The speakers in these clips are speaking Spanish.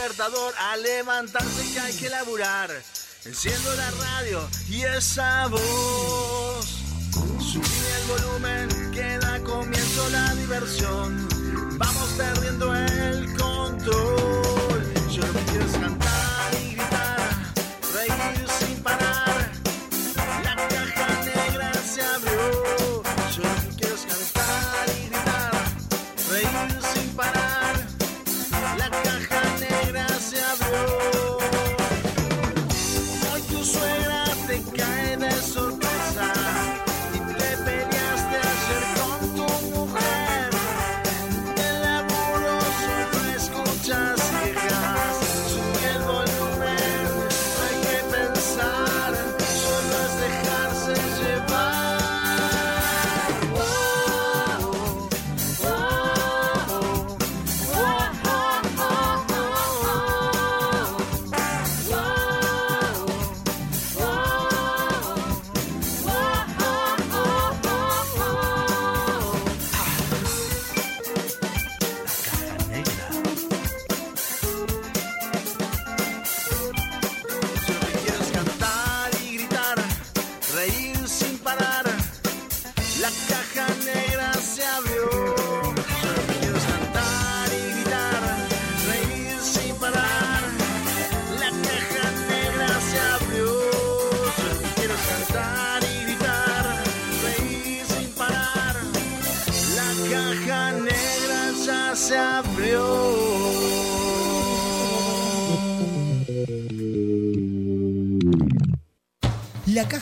a levantarse que hay que laburar. Enciendo la radio y esa voz. Subí el volumen que da comienzo la diversión. Vamos perdiendo el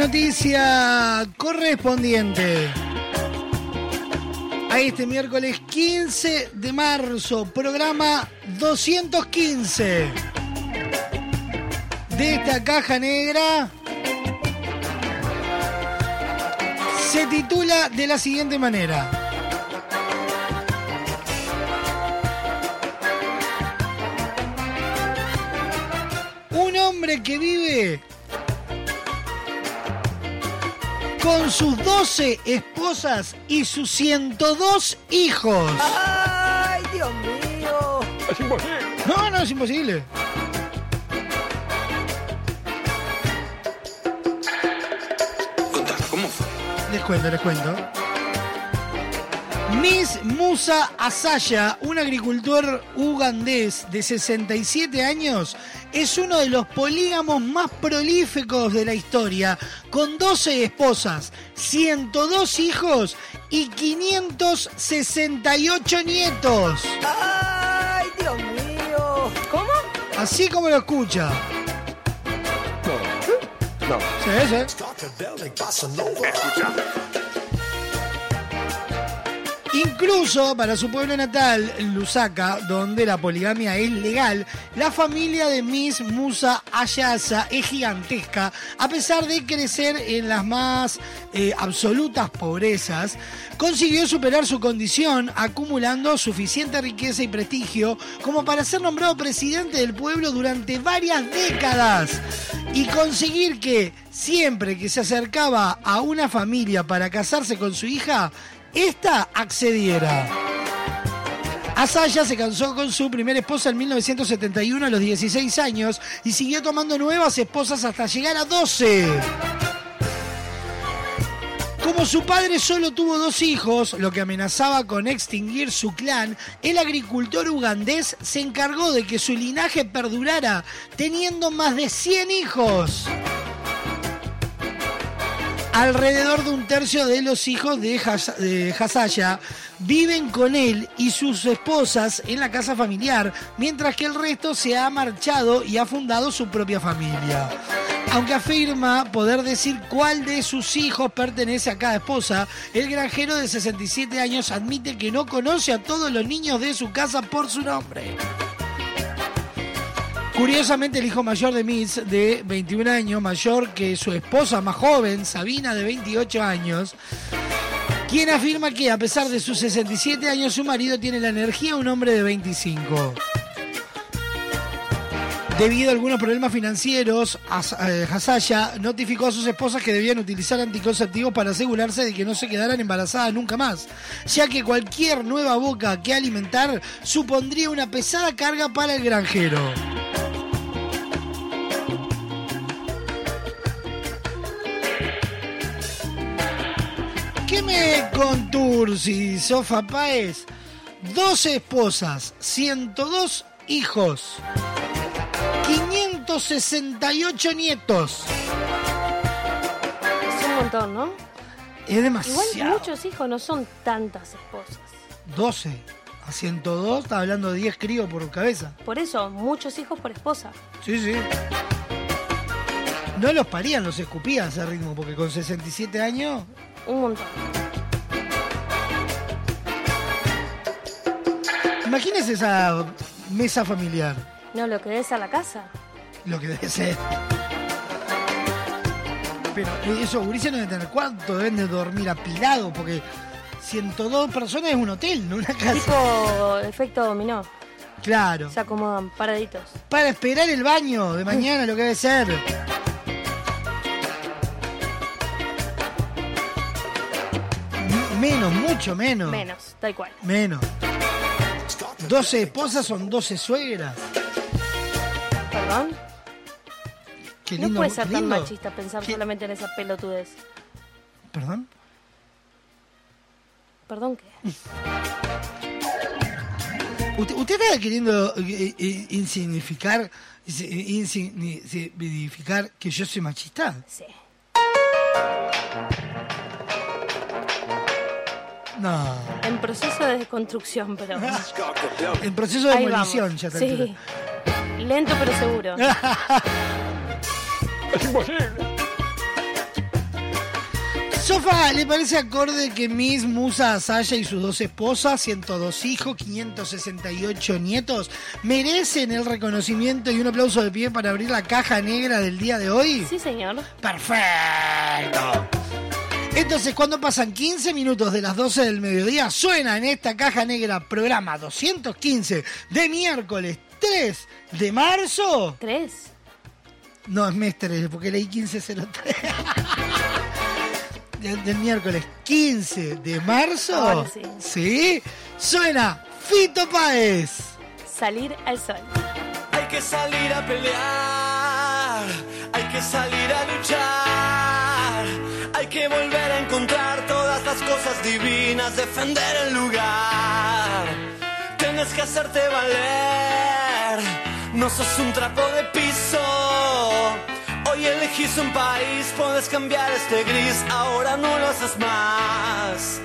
Noticia correspondiente a este miércoles 15 de marzo, programa 215 de esta caja negra se titula de la siguiente manera. 12 esposas y sus 102 hijos. ¡Ay, Dios mío! No, no, es imposible. Contame, ¿cómo fue? Les cuento, les cuento. Miss Musa Asaya, un agricultor ugandés de 67 años, es uno de los polígamos más prolíficos de la historia, con 12 esposas, 102 hijos y 568 nietos. ¡Ay, Dios mío! ¿Cómo? Así como lo escucha. No. Sí, sí. Nova. Escucha. Incluso para su pueblo natal, Lusaka, donde la poligamia es legal, la familia de Miss Musa Ayasa es gigantesca, a pesar de crecer en las más eh, absolutas pobrezas, consiguió superar su condición, acumulando suficiente riqueza y prestigio como para ser nombrado presidente del pueblo durante varias décadas. Y conseguir que siempre que se acercaba a una familia para casarse con su hija, esta accediera. Asaya se casó con su primera esposa en 1971 a los 16 años y siguió tomando nuevas esposas hasta llegar a 12. Como su padre solo tuvo dos hijos, lo que amenazaba con extinguir su clan, el agricultor ugandés se encargó de que su linaje perdurara, teniendo más de 100 hijos. Alrededor de un tercio de los hijos de, Has- Hasaya viven con él y sus esposas en la casa familiar, mientras que el resto se ha marchado y ha fundado su propia familia. Aunque afirma poder decir cuál de sus hijos pertenece a cada esposa, el granjero de 67 años admite que no conoce a todos los niños de su casa por su nombre. Curiosamente, el hijo mayor de Mitz, de 21 años, mayor que su esposa más joven, Sabina, de 28 años, quien afirma que a pesar de sus 67 años, su marido tiene la energía de un hombre de 25. Debido a algunos problemas financieros, eh, Hasaya notificó a sus esposas que debían utilizar anticonceptivos para asegurarse de que no se quedaran embarazadas nunca más, ya que cualquier nueva boca que alimentar supondría una pesada carga para el granjero. ¿Qué me contursi, Sofa Páez? 12 esposas, 102 hijos, 568 nietos. Es un montón, ¿no? Es Igual demasiado. muchos hijos no son tantas esposas. 12 a 102, está hablando de 10 críos por cabeza. Por eso, muchos hijos por esposa. Sí, sí. No los parían, los escupían a ese ritmo, porque con 67 años. Un montón. Imagínese esa mesa familiar, No, lo que des a la casa. lo que debe ser. Pero esos gurises no deben tener cuánto, deben de dormir apilados, porque 102 personas es un hotel, no una casa. Tipo efecto dominó. Claro. Se acomodan paraditos. Para esperar el baño de mañana, lo que debe ser. Menos, mucho menos. Menos, tal cual. Menos. 12 esposas son 12 suegras. ¿Perdón? Qué no puede ser tan machista pensar solamente en esa pelotudez. ¿Perdón? ¿Perdón qué? ¿Usted, usted está queriendo eh, eh, insignificar, insi- insignificar que yo soy machista? Sí. No. En proceso de desconstrucción, pero. En proceso de demolición ya está. Sí. Lento pero seguro. Es imposible. Sofa, ¿le parece acorde que Miss Musa Asaya y sus dos esposas, 102 hijos, 568 nietos, merecen el reconocimiento y un aplauso de pie para abrir la caja negra del día de hoy? Sí, señor. Perfecto. Entonces, cuando pasan 15 minutos de las 12 del mediodía, suena en esta caja negra programa 215 de miércoles 3 de marzo. ¿Tres? No, es mes 3, porque leí 1503. del, del miércoles 15 de marzo. Ahora sí. Sí. Suena Fito Páez. Salir al sol. Hay que salir a pelear, hay que salir a luchar, hay que volver divinas, defender el lugar. Tienes que hacerte valer, no sos un trapo de piso. Hoy elegís un país, puedes cambiar este gris, ahora no lo haces más.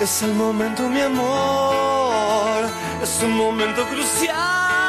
Es el momento, mi amor, es un momento crucial.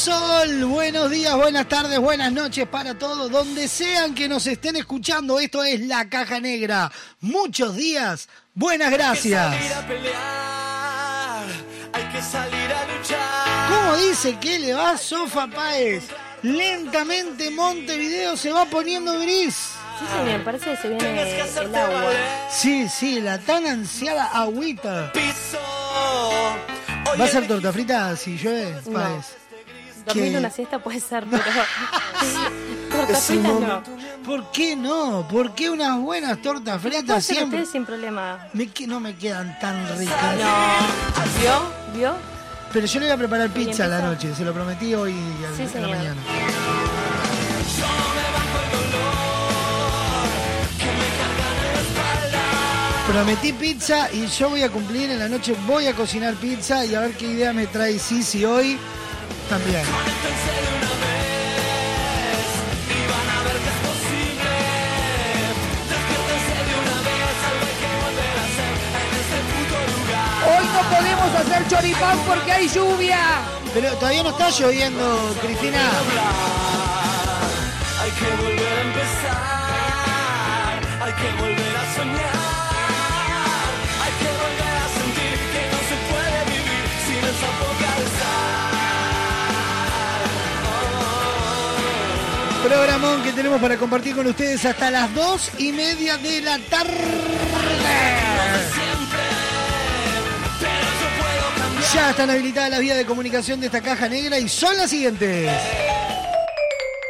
Sol. Buenos días, buenas tardes, buenas noches para todos. Donde sean que nos estén escuchando, esto es La Caja Negra. Muchos días, buenas gracias. Hay que salir a pelear, hay que salir a luchar. ¿Cómo dice que le va Sofa Páez? Lentamente Montevideo se va poniendo gris. Sí, señor, parece que se viene el agua. Sí, sí, la tan ansiada agüita. ¿Va a ser torta frita si llueve, No. Páez? Dormir una siesta puede ser, pero. Torta Es un frita no. ¿Por qué no? ¿Por qué unas buenas tortas fritas siempre? sin problema. Me que no me quedan tan ricas. No. ¿Vio? ¿Vio? Pero yo le voy a preparar ¿Y pizza a la noche, se lo prometí hoy a Sí, la mañana. Prometí pizza y yo voy a cumplir en la noche, voy a cocinar pizza y a ver qué idea me trae Sisi hoy también. Hoy no podemos hacer choripán porque hay lluvia. Pero todavía no está lloviendo, Cristina. Hay que volver a empezar, hay que volver Programón que tenemos para compartir con ustedes hasta las dos y media de la tarde. Ya están habilitadas las vías de comunicación de esta caja negra y son las siguientes.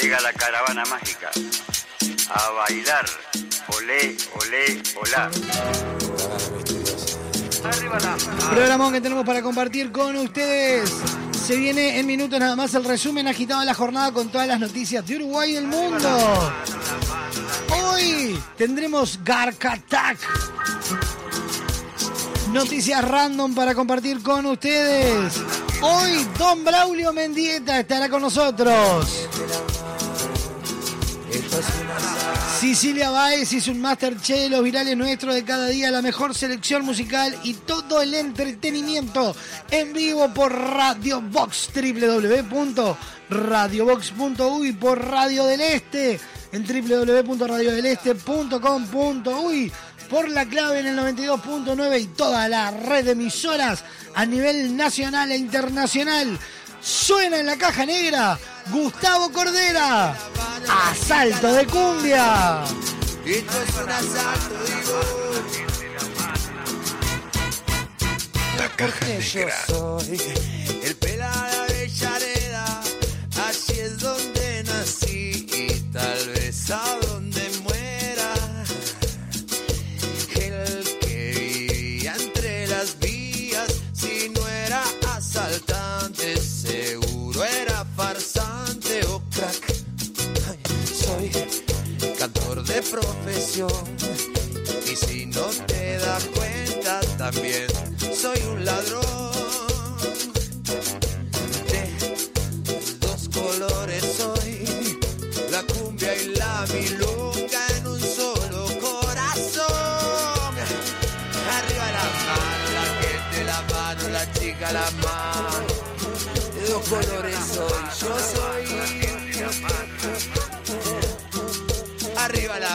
llega la caravana mágica a bailar. Olé, olé, olá. Programón que tenemos para compartir con ustedes. Se viene en minutos nada más el resumen agitado de la jornada con todas las noticias de Uruguay y del mundo. Hoy tendremos Garcatac. Noticias random para compartir con ustedes. Hoy Don Braulio Mendieta estará con nosotros. Sicilia Baez hizo un Masterchef de los virales nuestros de cada día, la mejor selección musical y todo el entretenimiento en vivo por Radio Box, www.radiobox.uy por Radio del Este, en www.radiodeleste.com.uy por la clave en el 92.9 y toda la red de emisoras a nivel nacional e internacional. Suena en la caja negra Gustavo Cordera. Asalto de cumbia. Esto es un asalto, digo. La caja Yo soy el pelada de profesión. Y si no te das cuenta también soy un ladrón. De dos colores soy la cumbia y la milonga en un solo corazón. Arriba la mano la gente la mano la chica la mano. De dos colores soy yo soy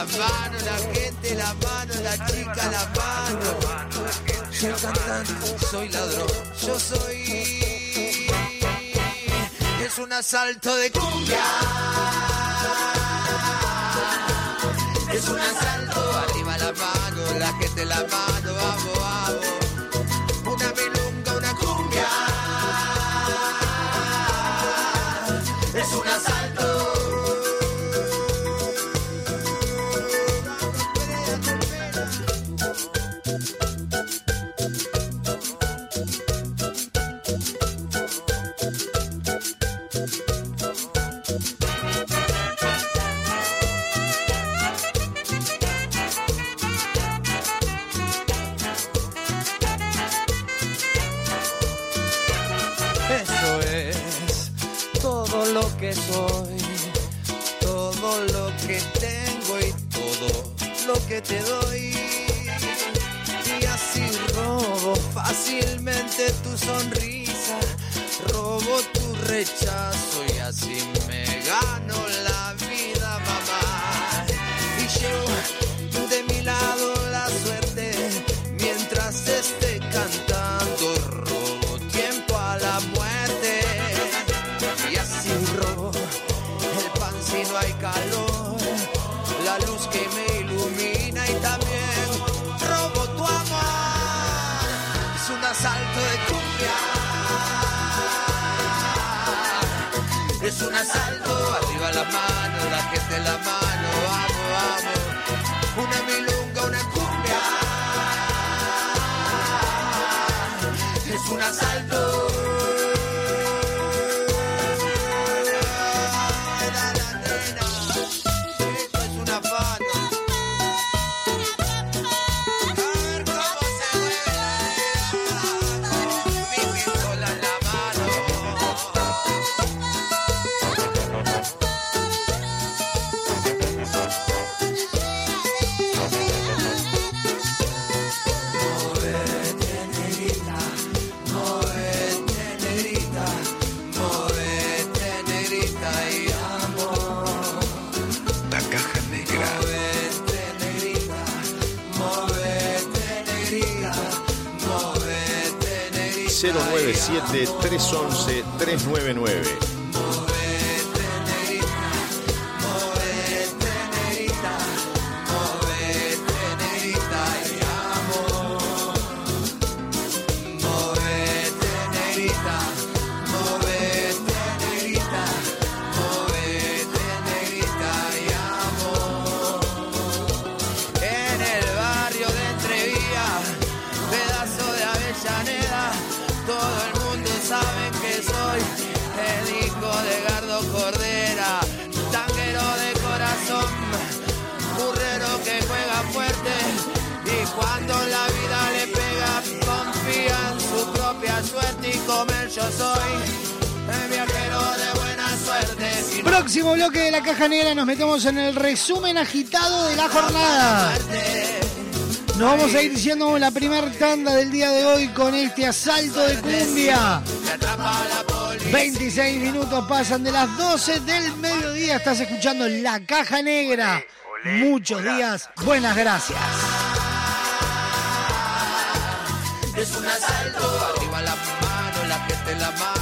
la mano, la gente, la mano, la chica, la mano. Soy cantante, soy ladrón, yo soy. Es un asalto de cumbia. Es un asalto, arriba la mano, la gente, la mano, vamos, vamos. Una milonga, una cumbia. Es un asalto. Sonrisa, robo tu rechazo y así me gano la vida, mamá. Y llevo de mi lado la suerte mientras esté cantando, robo tiempo a la muerte. Y así robo el pan si no hay calor, la luz que me ilumina y también robo tu amor. Es un asalto de asalto, arriba la mano, la gente en la mano, vamos, vamos. Una milunga, una cumbia. Es un asalto. 097 311 399 yo soy el viajero de buena suerte. Si Próximo bloque de la caja negra nos metemos en el resumen agitado de la jornada. Nos vamos a ir diciendo la primera tanda del día de hoy con este asalto de cumbia. me atrapa la policía. 26 minutos pasan de las 12 del mediodía. Estás escuchando La Caja Negra. Muchos días. Buenas gracias. Es un asalto, arriba la mano,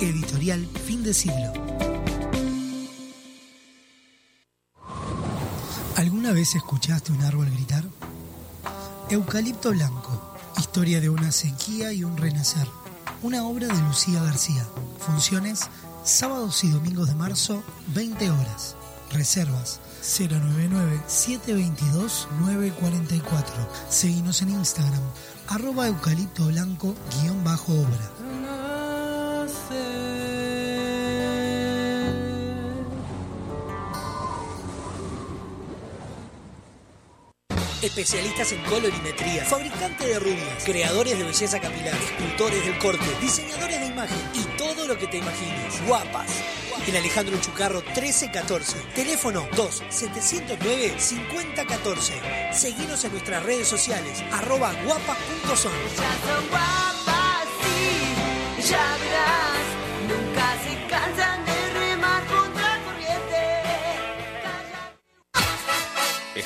Editorial Fin de Siglo. ¿Alguna vez escuchaste un árbol gritar? Eucalipto Blanco, historia de una sequía y un renacer. Una obra de Lucía García. Funciones sábados y domingos de marzo, 20 horas. Reservas 099-722-944. Seguimos en Instagram, arroba eucalipto blanco guion bajo obra. Especialistas en colorimetría, fabricantes de rubias, creadores de belleza capilar, escultores del corte, diseñadores de imagen y todo lo que te imagines. Guapas. En Alejandro Chucarro 1314. Teléfono 2-709-5014. Seguinos en nuestras redes sociales, arroba guapas.son.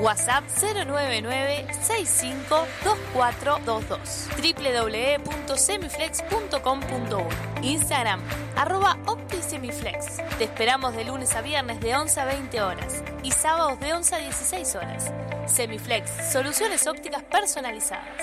WhatsApp 099-652422. www.semiflex.com.uy Instagram, arroba OptiSemiflex. Te esperamos de lunes a viernes de 11 a 20 horas y sábados de 11 a 16 horas. Semiflex, soluciones ópticas personalizadas.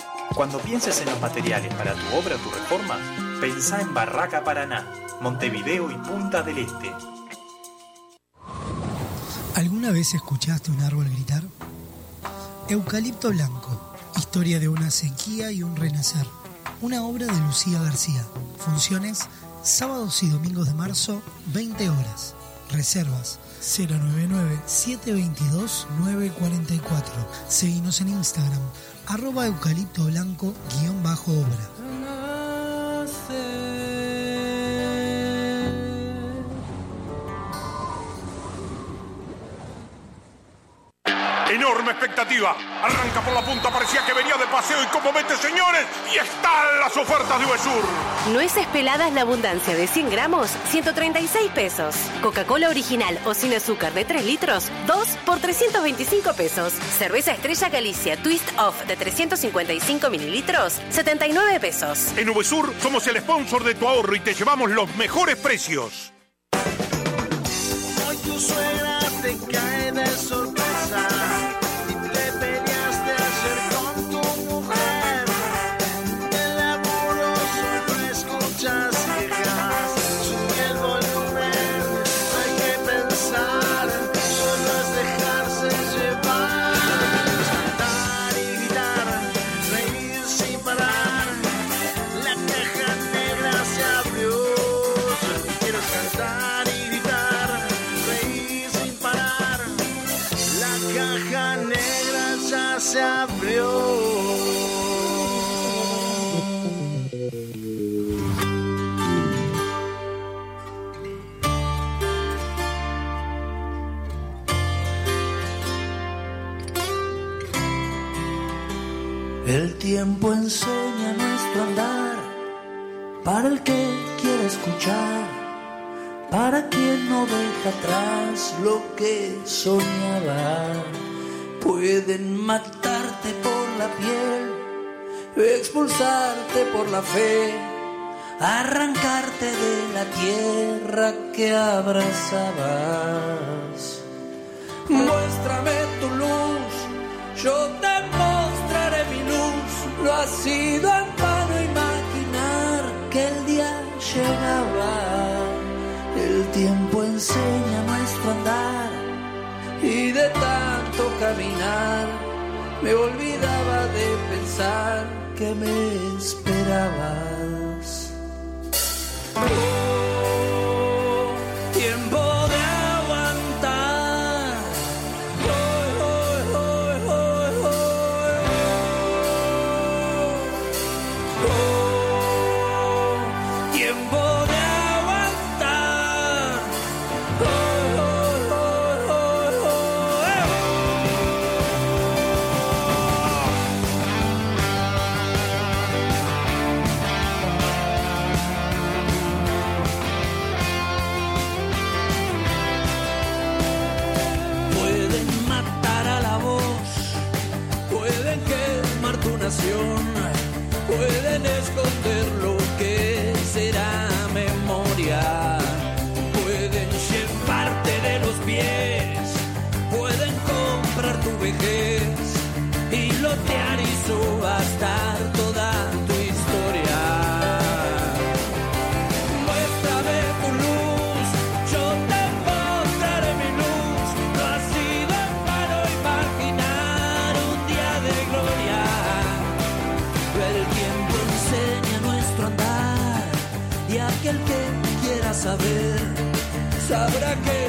Cuando pienses en los materiales para tu obra o tu reforma, pensá en Barraca Paraná, Montevideo y Punta del Este. ¿Alguna vez escuchaste un árbol gritar? Eucalipto Blanco, historia de una sequía y un renacer. Una obra de Lucía García. Funciones sábados y domingos de marzo, 20 horas. Reservas 099-722-944. Seguinos en Instagram, arroba eucalipto blanco guion bajo obra. Enorme expectativa. Arranca por la punta, parecía que venía de paseo y como vete, señores, y están las ofertas de Uvesur. Nueces peladas la abundancia de 100 gramos, 136 pesos. Coca-Cola original o sin azúcar de 3 litros, 2 por 325 pesos. Cerveza Estrella Galicia Twist Off de 355 mililitros, 79 pesos. En Uvesur somos el sponsor de tu ahorro y te llevamos los mejores precios. Hoy tu suegra tiempo enseña nuestro andar para el que quiere escuchar, para quien no deja atrás lo que soñaba. Pueden matarte por la piel, expulsarte por la fe, arrancarte de la tierra que abrazabas. Muéstrame tu luz, yo te mostraré mi luz. No ha sido en vano imaginar que el día llegaba. El tiempo enseña nuestro andar y de tanto caminar me olvidaba de pensar que me esperabas. Pueden esconder sabrá que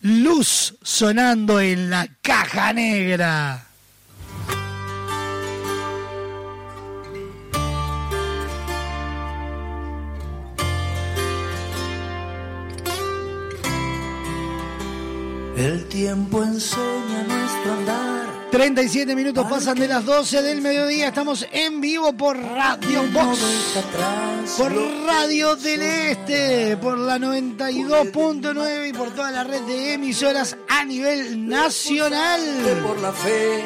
luz sonando en la caja negra. El tiempo enseña nuestro andar. 37 minutos pasan de las 12 del mediodía. Estamos en vivo por Radio Box. Por Radio del Este. Por la 92.9 y por toda la red de emisoras a nivel nacional. Por la fe,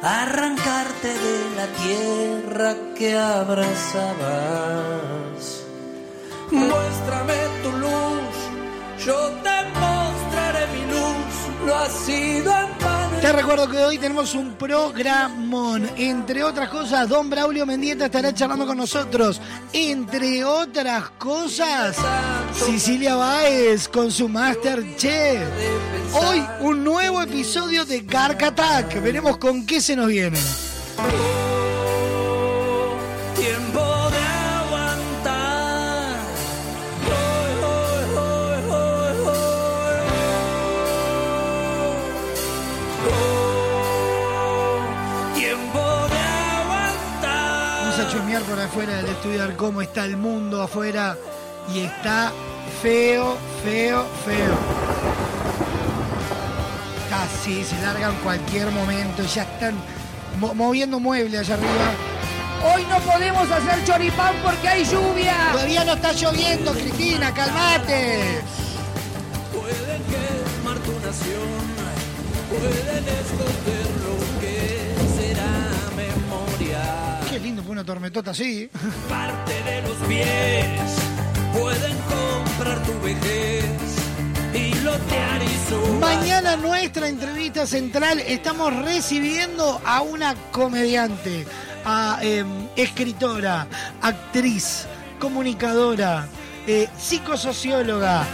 arrancarte de la tierra que abrazabas. Muéstrame tu luz, yo te mostraré. No ha sido en vano Te recuerdo que hoy tenemos un programón. Entre otras cosas, Don Braulio Mendieta estará charlando con nosotros. Entre otras cosas, Cecilia Báez con su Master Chef. Hoy un nuevo episodio de Garc Attack. Veremos con qué se nos viene. Afuera del estudio a ver cómo está el mundo afuera. Y está feo, feo, feo. Casi se larga en cualquier momento. Ya están mo- moviendo muebles allá arriba. Hoy no podemos hacer choripán porque hay lluvia. Todavía no está lloviendo, Cristina, calmate. Pueden quemar tu nación, pueden esconder lo que lindo fue una tormentota así. Parte de los pies, pueden comprar tu vejez Mañana nuestra entrevista central estamos recibiendo a una comediante, a em, escritora, actriz, comunicadora, eh, psicosocióloga.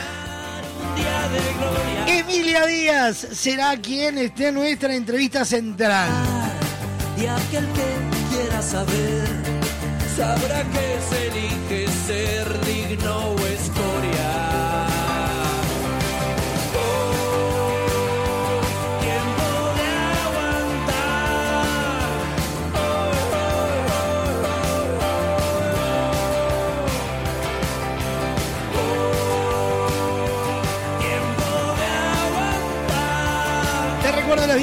Emilia Díaz será quien esté en nuestra entrevista central. Y aquel que quiera saber, sabrá que se elige ser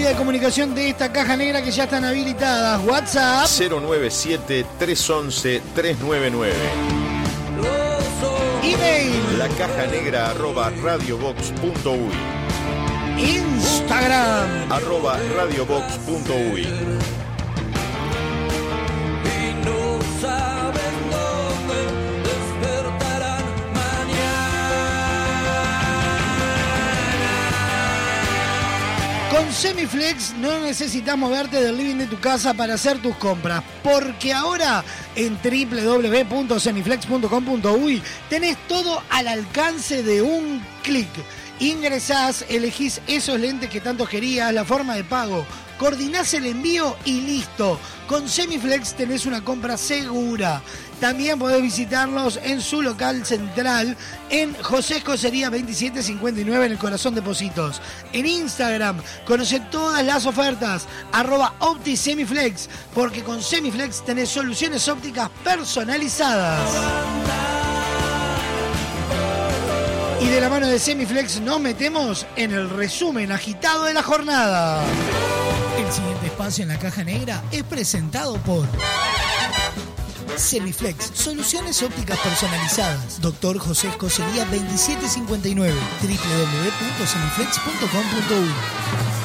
vías de comunicación de esta caja negra que ya están habilitadas. WhatsApp 097-311-399. Email. La caja negra arroba radiobox.uy. Instagram. Arroba radiobox.uy. Con Semiflex no necesitas moverte del living de tu casa para hacer tus compras, porque ahora en www.semiflex.com.uy tenés todo al alcance de un clic. Ingresás, elegís esos lentes que tanto querías, la forma de pago, coordinás el envío y listo. Con Semiflex tenés una compra segura. También podés visitarlos en su local central en José Escocería 2759 en el corazón de Positos. En Instagram conoce todas las ofertas arroba OptiSemiflex porque con Semiflex tenés soluciones ópticas personalizadas. Y de la mano de Semiflex nos metemos en el resumen agitado de la jornada. El siguiente espacio en la caja negra es presentado por Semiflex, soluciones ópticas personalizadas. Doctor José Escocería 2759, www.semiflex.com.uy.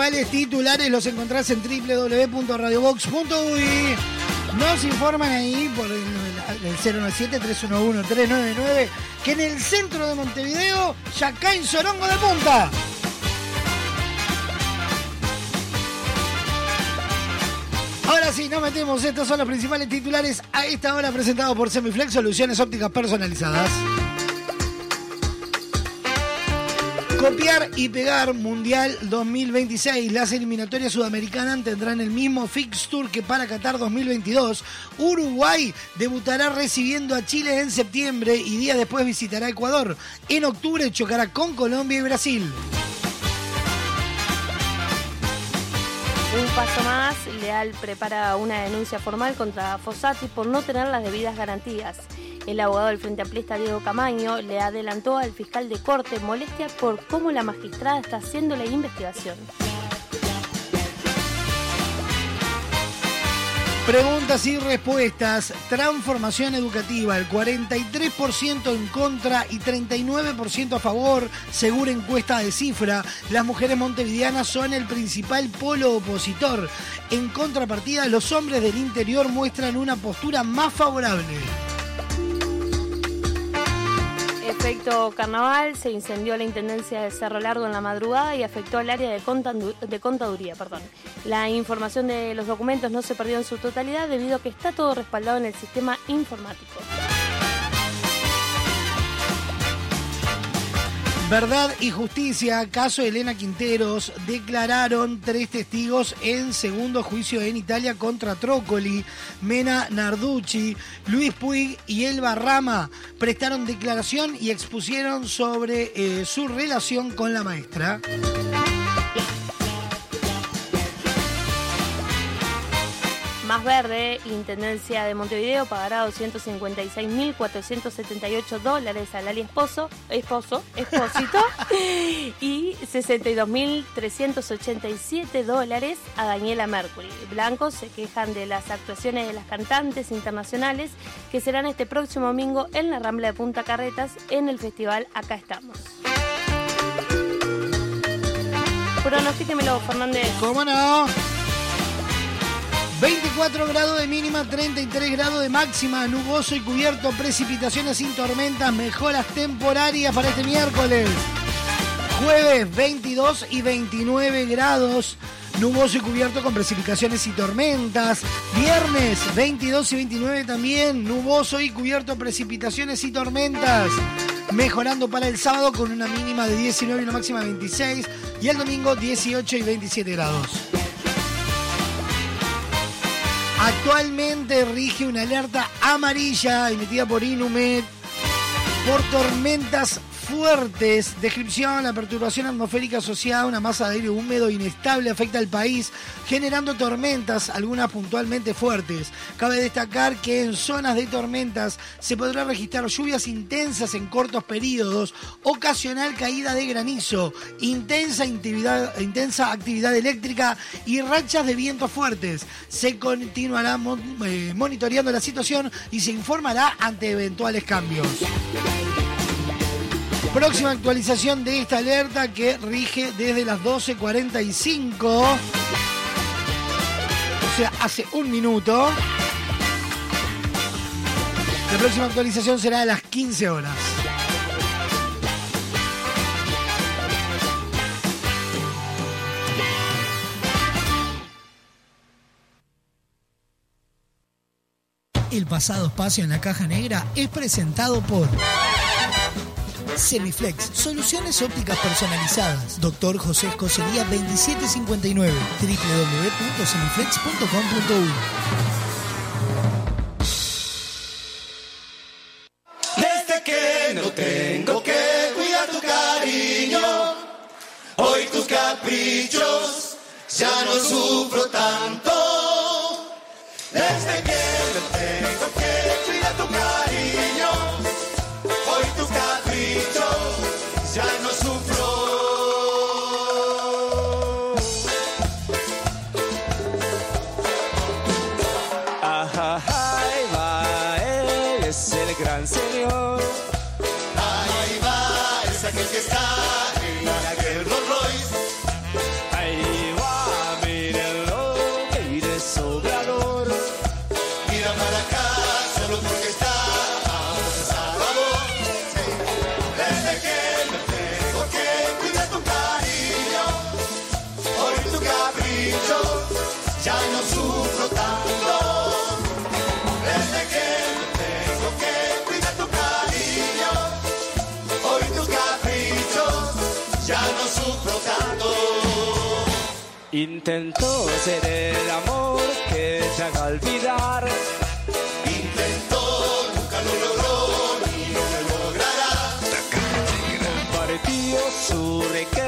Principales titulares los encontrás en www.radiobox.uy. Nos informan ahí por el, el 097-311-399 que en el centro de Montevideo ya caen Sorongo de punta. Ahora sí, nos metemos. Estos son los principales titulares a esta hora presentados por Semiflex Soluciones Ópticas Personalizadas. Copiar y pegar Mundial 2026. Las eliminatorias sudamericanas tendrán el mismo fixture que para Qatar 2022. Uruguay debutará recibiendo a Chile en septiembre y días después visitará Ecuador. En octubre chocará con Colombia y Brasil. Un paso más, Leal prepara una denuncia formal contra Fossati por no tener las debidas garantías. El abogado del Frente Amplista, Diego Camaño, le adelantó al fiscal de corte molestia por cómo la magistrada está haciendo la investigación. Preguntas y respuestas. Transformación educativa. El 43% en contra y 39% a favor, según encuesta de cifra. Las mujeres montevideanas son el principal polo opositor. En contrapartida, los hombres del interior muestran una postura más favorable. Efecto carnaval, se incendió la intendencia de Cerro Largo en la madrugada y afectó al área de, contandu- de contaduría. Perdón. La información de los documentos no se perdió en su totalidad debido a que está todo respaldado en el sistema informático. Verdad y justicia, caso Elena Quinteros, declararon tres testigos en segundo juicio en Italia contra Trócoli, Mena Narducci, Luis Puig y Elba Rama. Prestaron declaración y expusieron sobre eh, su relación con la maestra. Más Verde, Intendencia de Montevideo, pagará 256.478 dólares al Ali Esposo, Esposo, Espósito, y 62.387 dólares a Daniela Mercury. Blancos se quejan de las actuaciones de las cantantes internacionales que serán este próximo domingo en la Rambla de Punta Carretas en el festival Acá Estamos. Pronostíquemelo, Fernández. ¿Cómo no? 24 grados de mínima, 33 grados de máxima, nuboso y cubierto, precipitaciones sin tormentas, mejoras temporarias para este miércoles. Jueves 22 y 29 grados, nuboso y cubierto con precipitaciones y tormentas. Viernes 22 y 29 también, nuboso y cubierto, precipitaciones y tormentas. Mejorando para el sábado con una mínima de 19 y una máxima de 26. Y el domingo 18 y 27 grados. Actualmente rige una alerta amarilla emitida por Inumet por tormentas fuertes. Descripción, la perturbación atmosférica asociada a una masa de aire húmedo inestable afecta al país, generando tormentas, algunas puntualmente fuertes. Cabe destacar que en zonas de tormentas se podrá registrar lluvias intensas en cortos periodos, ocasional caída de granizo, intensa actividad, intensa actividad eléctrica y rachas de vientos fuertes. Se continuará eh, monitoreando la situación y se informará ante eventuales cambios. Próxima actualización de esta alerta que rige desde las 12.45. O sea, hace un minuto. La próxima actualización será a las 15 horas. El pasado espacio en la caja negra es presentado por Semiflex, soluciones ópticas personalizadas. Doctor José Escocería 2759, www.semiflex.com.uy. Desde que no tengo que cuidar tu cariño, hoy tus caprichos ya no sufro tanto. Desde que Intentó ser el amor que te haga olvidar. Intentó, nunca lo logró, ni lo logrará. Compartió su riqueza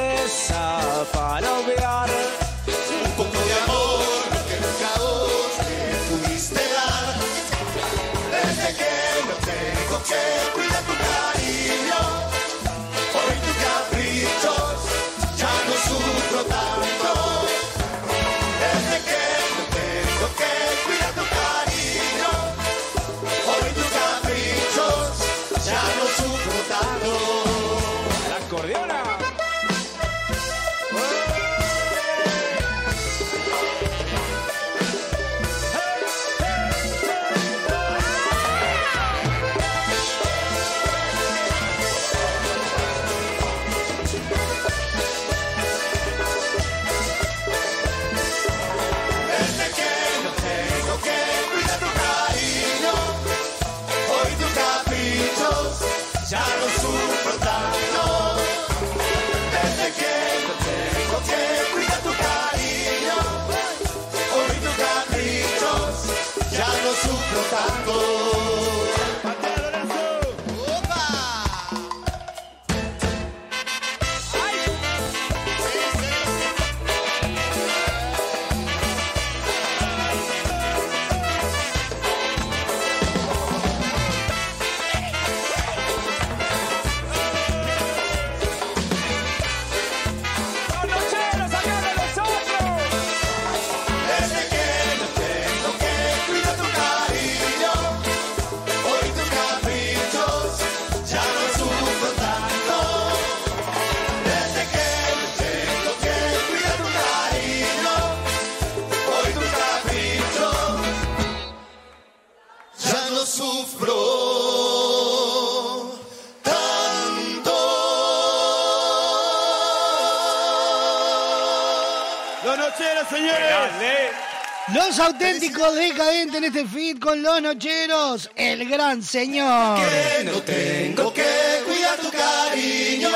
señor. Que no tengo que cuidar tu cariño.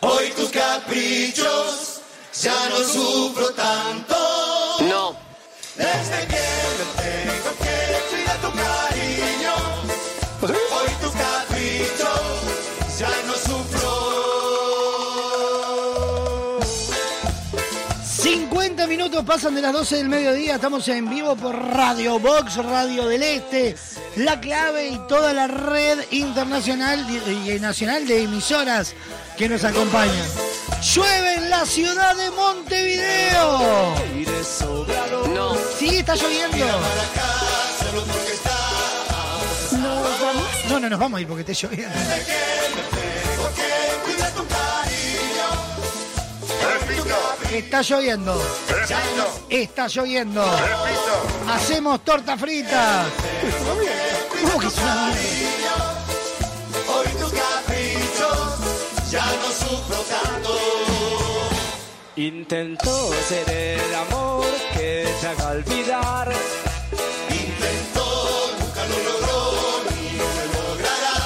Hoy tus caprichos ya no sufro tanto. No. Desde que no tengo que cuidar tu cariño. Hoy tus caprichos ya no sufro. 50 minutos pasan de las 12 del mediodía, estamos en vivo por Radio Box, Radio del Este, La Clave y toda la red internacional y nacional de emisoras que nos acompañan. Llueve en la ciudad de Montevideo. No. Sí, está lloviendo. ¿Nos vamos? No, no nos vamos a ir porque esté lloviendo. Está lloviendo. Está lloviendo. Hacemos torta frita. ¿Cómo que suena mierda? Hoy tus caprichos ya no sufro tanto. Intentó ser el amor que te haga olvidar. Intentó, nunca lo logró, ni lo logrará.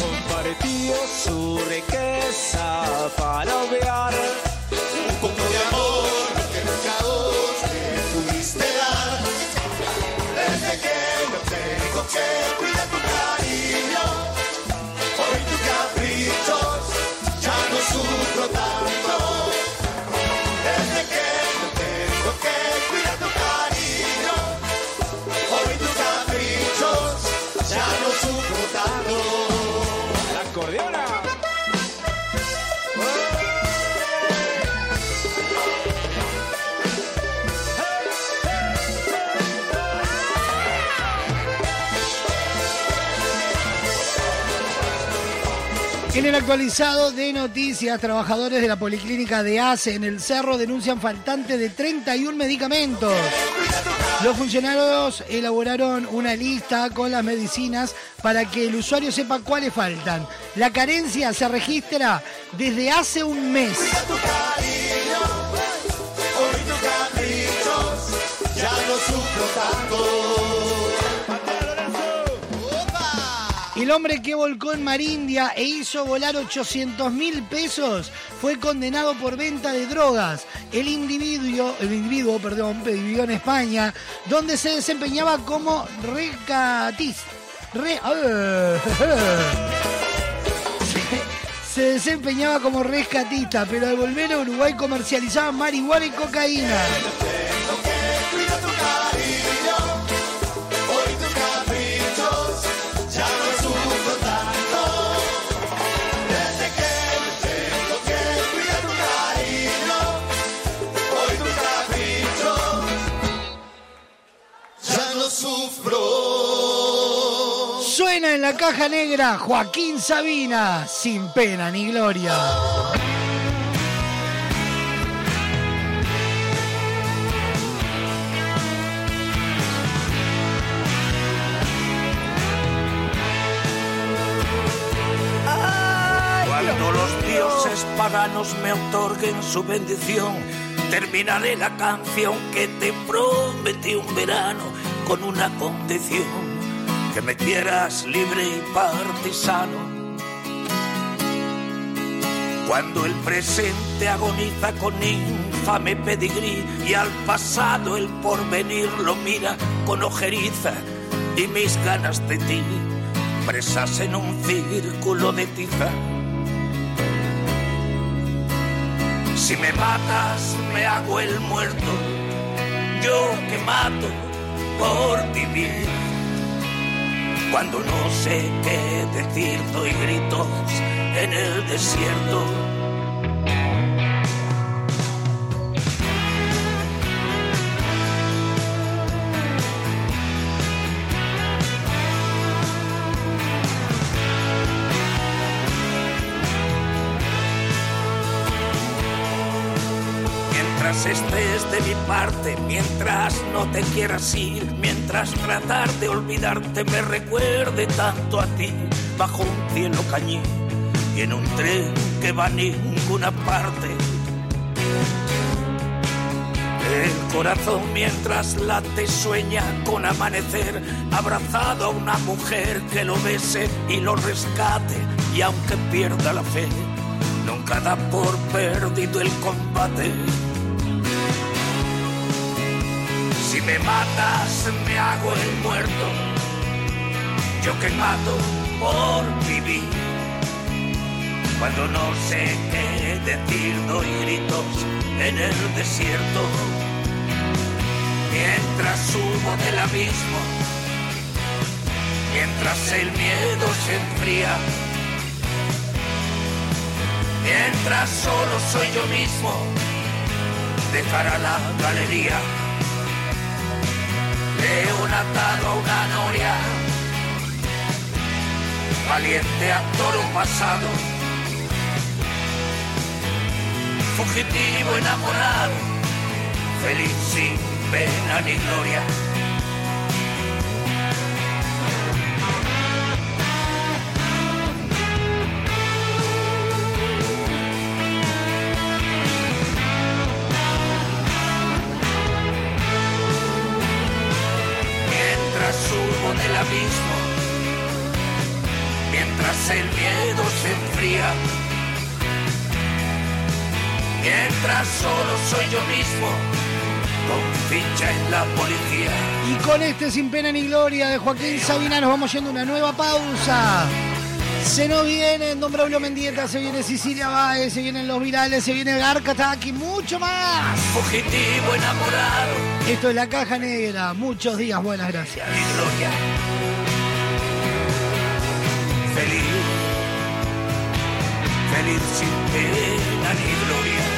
Compartió su riqueza para obviar. En el actualizado de noticias, trabajadores de la Policlínica de ACE en el Cerro denuncian faltante de 31 medicamentos. Los funcionarios elaboraron una lista con las medicinas para que el usuario sepa cuáles faltan. La carencia se registra desde hace un mes. Ya no tanto. El hombre que volcó en Marindia e hizo volar 800 mil pesos fue condenado por venta de drogas. El individuo, el individuo, perdón, vivió en España, donde se desempeñaba como recatista. Re- se desempeñaba como rescatista, pero al volver a Uruguay comercializaba marihuana y cocaína. En la caja negra Joaquín Sabina, sin pena ni gloria. Cuando los dioses paganos me otorguen su bendición, terminaré la canción que te prometí un verano con una condición, que me quieras libre y partisano. Cuando el presente agoniza con infame pedigrí y al pasado el porvenir lo mira con ojeriza y mis ganas de ti presas en un círculo de tiza. Si me matas, me hago el muerto, yo que mato por vivir. Cuando no sé qué decir, doy gritos en el desierto. Estés de mi parte, mientras no te quieras ir, mientras tratar de olvidarte me recuerde tanto a ti, bajo un cielo cañí y en un tren que va a ninguna parte. El corazón mientras late sueña con amanecer, abrazado a una mujer que lo bese y lo rescate, y aunque pierda la fe, nunca da por perdido el combate. Me matas, me hago el muerto. Yo que mato por vivir. Cuando no sé qué decir, doy gritos en el desierto. Mientras subo del abismo, mientras el miedo se enfría. Mientras solo soy yo mismo, de cara a la galería. León atado a una noria, valiente actor un pasado, fugitivo enamorado, feliz sin pena ni gloria. Solo soy yo mismo, con ficha en la policía. Y con este sin pena ni gloria de Joaquín Sabina nos vamos yendo a una nueva pausa. Se nos viene Don Braulio Mendieta, se viene Sicilia Báez, se vienen los virales, se viene Garcatac y mucho más. Fugitivo enamorado. Esto es la caja negra. Muchos días, buenas gracias. Y gloria. Feliz, feliz sin pena ni gloria.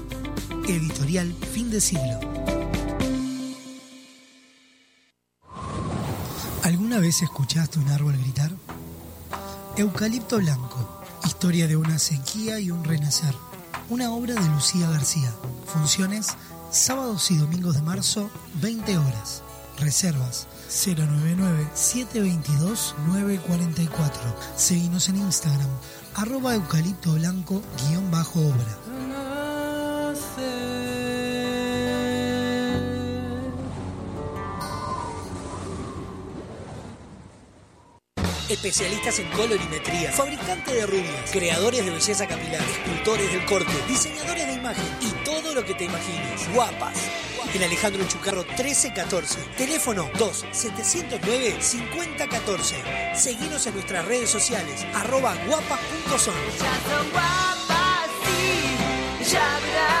Editorial Fin de Siglo. ¿Alguna vez escuchaste un árbol gritar? Eucalipto Blanco, historia de una sequía y un renacer. Una obra de Lucía García. Funciones sábados y domingos de marzo, 20 horas. Reservas 099-722-944. Seguimos en Instagram, arroba eucalipto blanco guion bajo obra. Especialistas en colorimetría, fabricantes de rubias, creadores de belleza capilar, escultores del corte, diseñadores de imagen y todo lo que te imagines. Guapas. En Alejandro Chucarro 1314. Teléfono 2-709-5014. Seguinos en nuestras redes sociales, arroba guapas.son. Ya son guapas, sí, ya verás.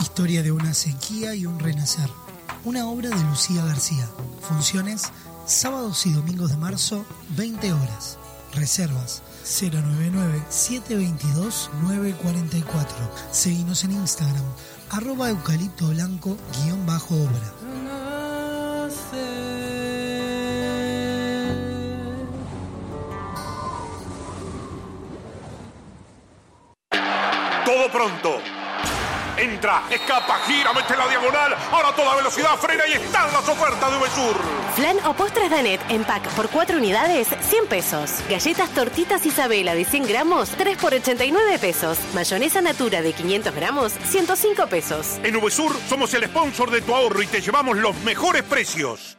historia de una sequía y un renacer. Una obra de Lucía García. Funciones sábados y domingos de marzo, 20 horas. Reservas 099-722-944. Seguinos en Instagram, arroba eucalipto blanco guion bajo obra. Todo pronto. Entra, escapa, gira, mete la diagonal. Ahora a toda velocidad frena y están las ofertas de Uvesur. Flan o postres Danet en pack por 4 unidades, 100 pesos. Galletas tortitas Isabela de 100 gramos, 3 por 89 pesos. Mayonesa Natura de 500 gramos, 105 pesos. En Uvesur somos el sponsor de tu ahorro y te llevamos los mejores precios.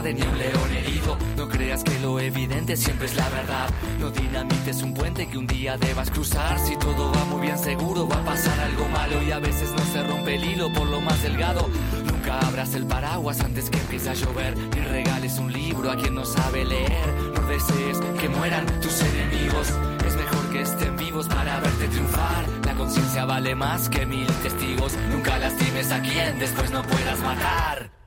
Ni un león herido. No creas que lo evidente siempre es la verdad. No dinamites un puente que un día debas cruzar. Si todo va muy bien seguro, va a pasar algo malo y a veces no se rompe el hilo por lo más delgado. Nunca abras el paraguas antes que empiece a llover, ni regales un libro a quien no sabe leer. No desees que mueran tus enemigos. Es mejor que estén vivos para verte triunfar. La conciencia vale más que mil testigos. Nunca lastimes a quien después no puedas matar.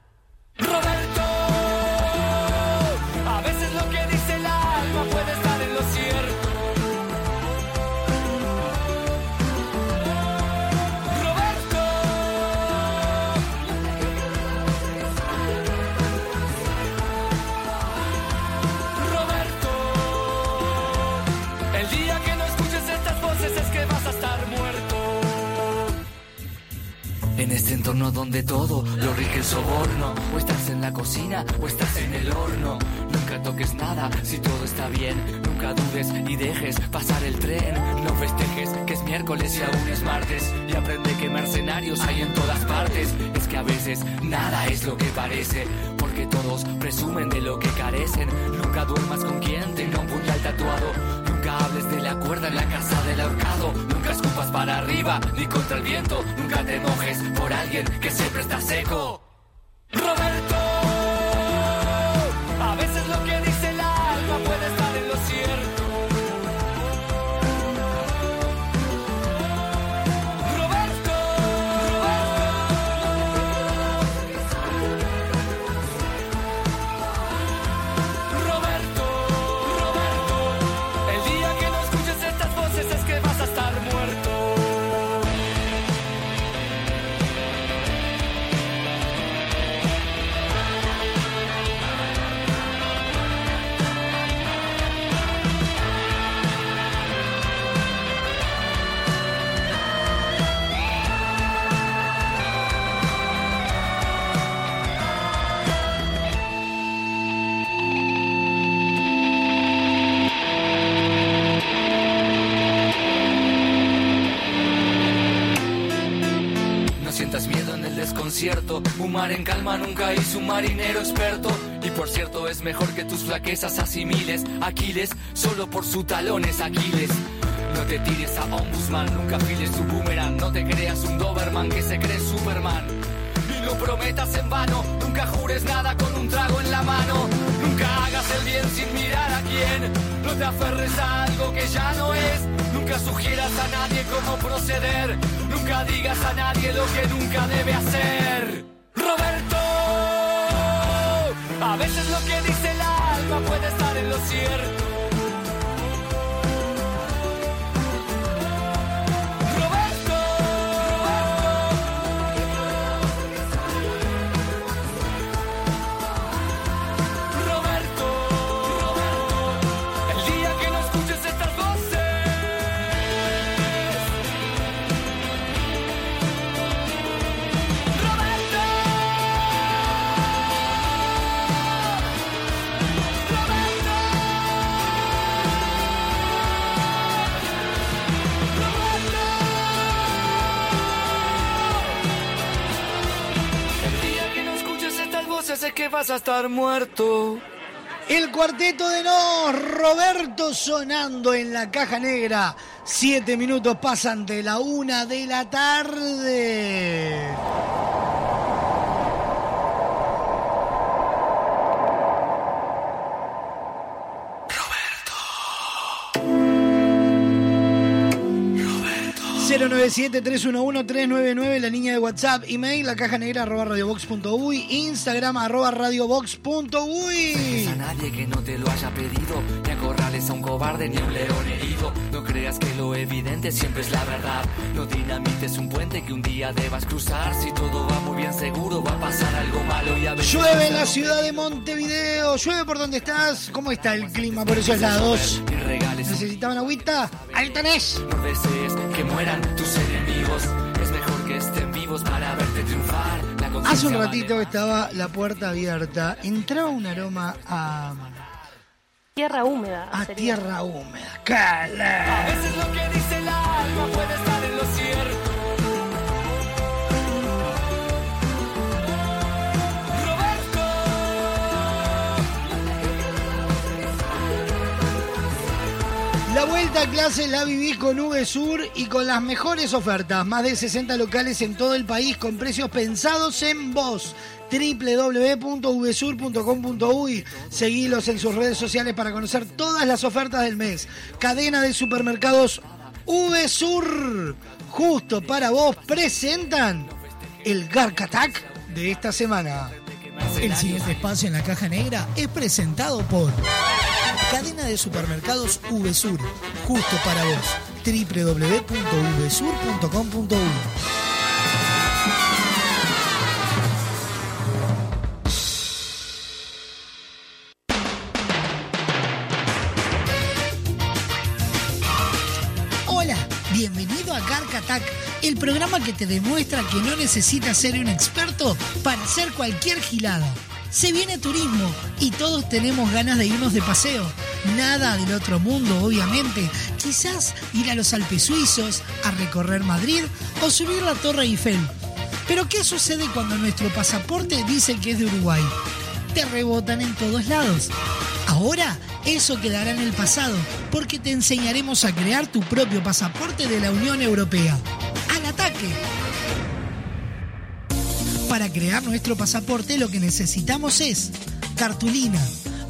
Entorno donde todo lo rige el soborno, o estás en la cocina o estás en el horno. Nunca toques nada si todo está bien. Nunca dudes y dejes pasar el tren. No festejes que es miércoles y aún es martes. Y aprende que mercenarios hay en todas partes. Es que a veces nada es lo que parece. Porque todos presumen de lo que carecen. Nunca duermas con quien tenga un puñal tatuado. Nunca hables de la cuerda en la casa del ahorcado. Nunca escupas para arriba ni contra el viento. Nunca te mojes por alguien que siempre está seco. Que flaquezas asimiles. Aquiles, solo por su talones, Aquiles. No te tires a Ombudsman, nunca files su boomerang. No te creas un Doberman que se cree Superman. Y no prometas en vano, nunca jures nada con un trago en la mano. Nunca hagas el bien sin mirar a quién. No te aferres a algo que ya no es. Nunca sugieras a nadie cómo proceder. Nunca digas a nadie lo que nunca debe hacer. Estar vas a estar muerto. El cuarteto de Nos, Roberto sonando en la caja negra. Siete minutos pasan de la una de la tarde. 097-311-399, la línea de WhatsApp, email, la caja negra arroba radiobox.uy, Instagram arroba radiobox.uy. a nadie que no te lo haya pedido, ni acorrales a un cobarde ni a un león herido. No creas que lo evidente siempre es la verdad. No dinamites un puente que un día debas cruzar. Si todo va muy bien seguro, va a pasar algo malo y a veces Llueve en la ciudad de Montevideo, llueve por donde estás. ¿Cómo está el clima por esos lados? ¿Necesitaban agüita? Ahí tenés. No desees que mueran tus enemigos. Es mejor que estén vivos para verte triunfar. Hace un ratito estaba la puerta abierta, entraba un aroma a, Tierra húmeda. Ah, sería. tierra húmeda. Cala. A veces lo que dice el alma puede estar en lo cierto. La vuelta a clases la viví con V Sur y con las mejores ofertas. Más de 60 locales en todo el país con precios pensados en vos www.vsur.com.uy Seguilos en sus redes sociales para conocer todas las ofertas del mes. Cadena de supermercados VSUR. Justo para vos presentan el Gark Attack de esta semana. El siguiente espacio en la caja negra es presentado por Cadena de supermercados VSUR. Justo para vos. www.vsur.com.uy El programa que te demuestra que no necesitas ser un experto para hacer cualquier gilada. Se viene turismo y todos tenemos ganas de irnos de paseo. Nada del otro mundo, obviamente. Quizás ir a los Alpes suizos, a recorrer Madrid o subir la Torre Eiffel. Pero ¿qué sucede cuando nuestro pasaporte dice que es de Uruguay? Te rebotan en todos lados. Ahora eso quedará en el pasado porque te enseñaremos a crear tu propio pasaporte de la Unión Europea. ¡Al ataque! Para crear nuestro pasaporte lo que necesitamos es cartulina,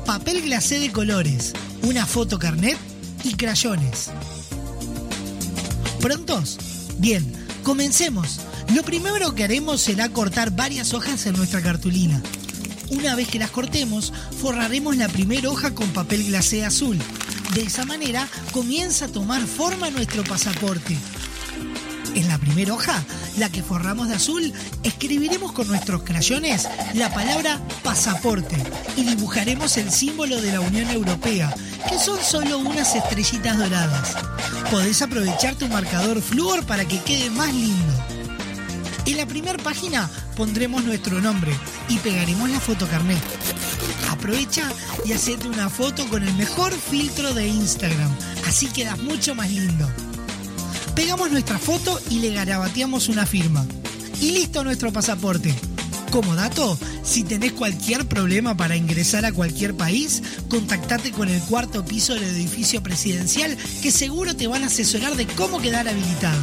papel glacé de colores, una foto carnet y crayones. ¿Prontos? Bien, comencemos. Lo primero que haremos será cortar varias hojas en nuestra cartulina. Una vez que las cortemos, forraremos la primera hoja con papel glacé azul. De esa manera comienza a tomar forma nuestro pasaporte. En la primera hoja, la que forramos de azul, escribiremos con nuestros crayones la palabra pasaporte y dibujaremos el símbolo de la Unión Europea, que son solo unas estrellitas doradas. Podés aprovechar tu marcador flúor para que quede más lindo. En la primera página pondremos nuestro nombre y pegaremos la foto carnet. Aprovecha y hacete una foto con el mejor filtro de Instagram, así quedas mucho más lindo. Pegamos nuestra foto y le garabateamos una firma. Y listo nuestro pasaporte. Como dato, si tenés cualquier problema para ingresar a cualquier país, contactate con el cuarto piso del edificio presidencial que seguro te van a asesorar de cómo quedar habilitado.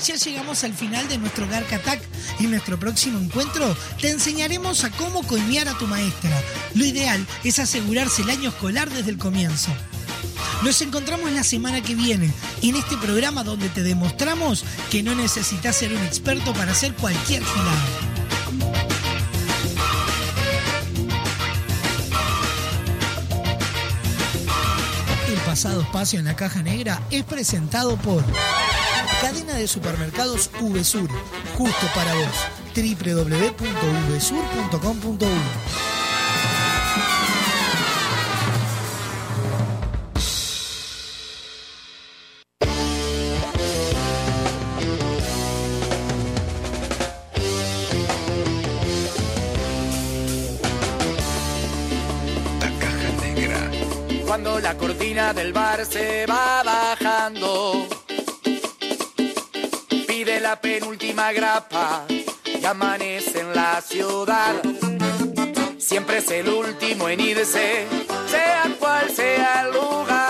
Ya llegamos al final de nuestro Gark Attack. En nuestro próximo encuentro te enseñaremos a cómo coimear a tu maestra. Lo ideal es asegurarse el año escolar desde el comienzo. Nos encontramos la semana que viene en este programa donde te demostramos que no necesitas ser un experto para hacer cualquier gilada. El pasado espacio en la caja negra es presentado por Cadena de supermercados VSUR, justo para vos. www.vsur.com.uy Cuando la cortina del bar se va bajando, penúltima grapa y amanece en la ciudad. Siempre es el último en irse, sea cual sea el lugar.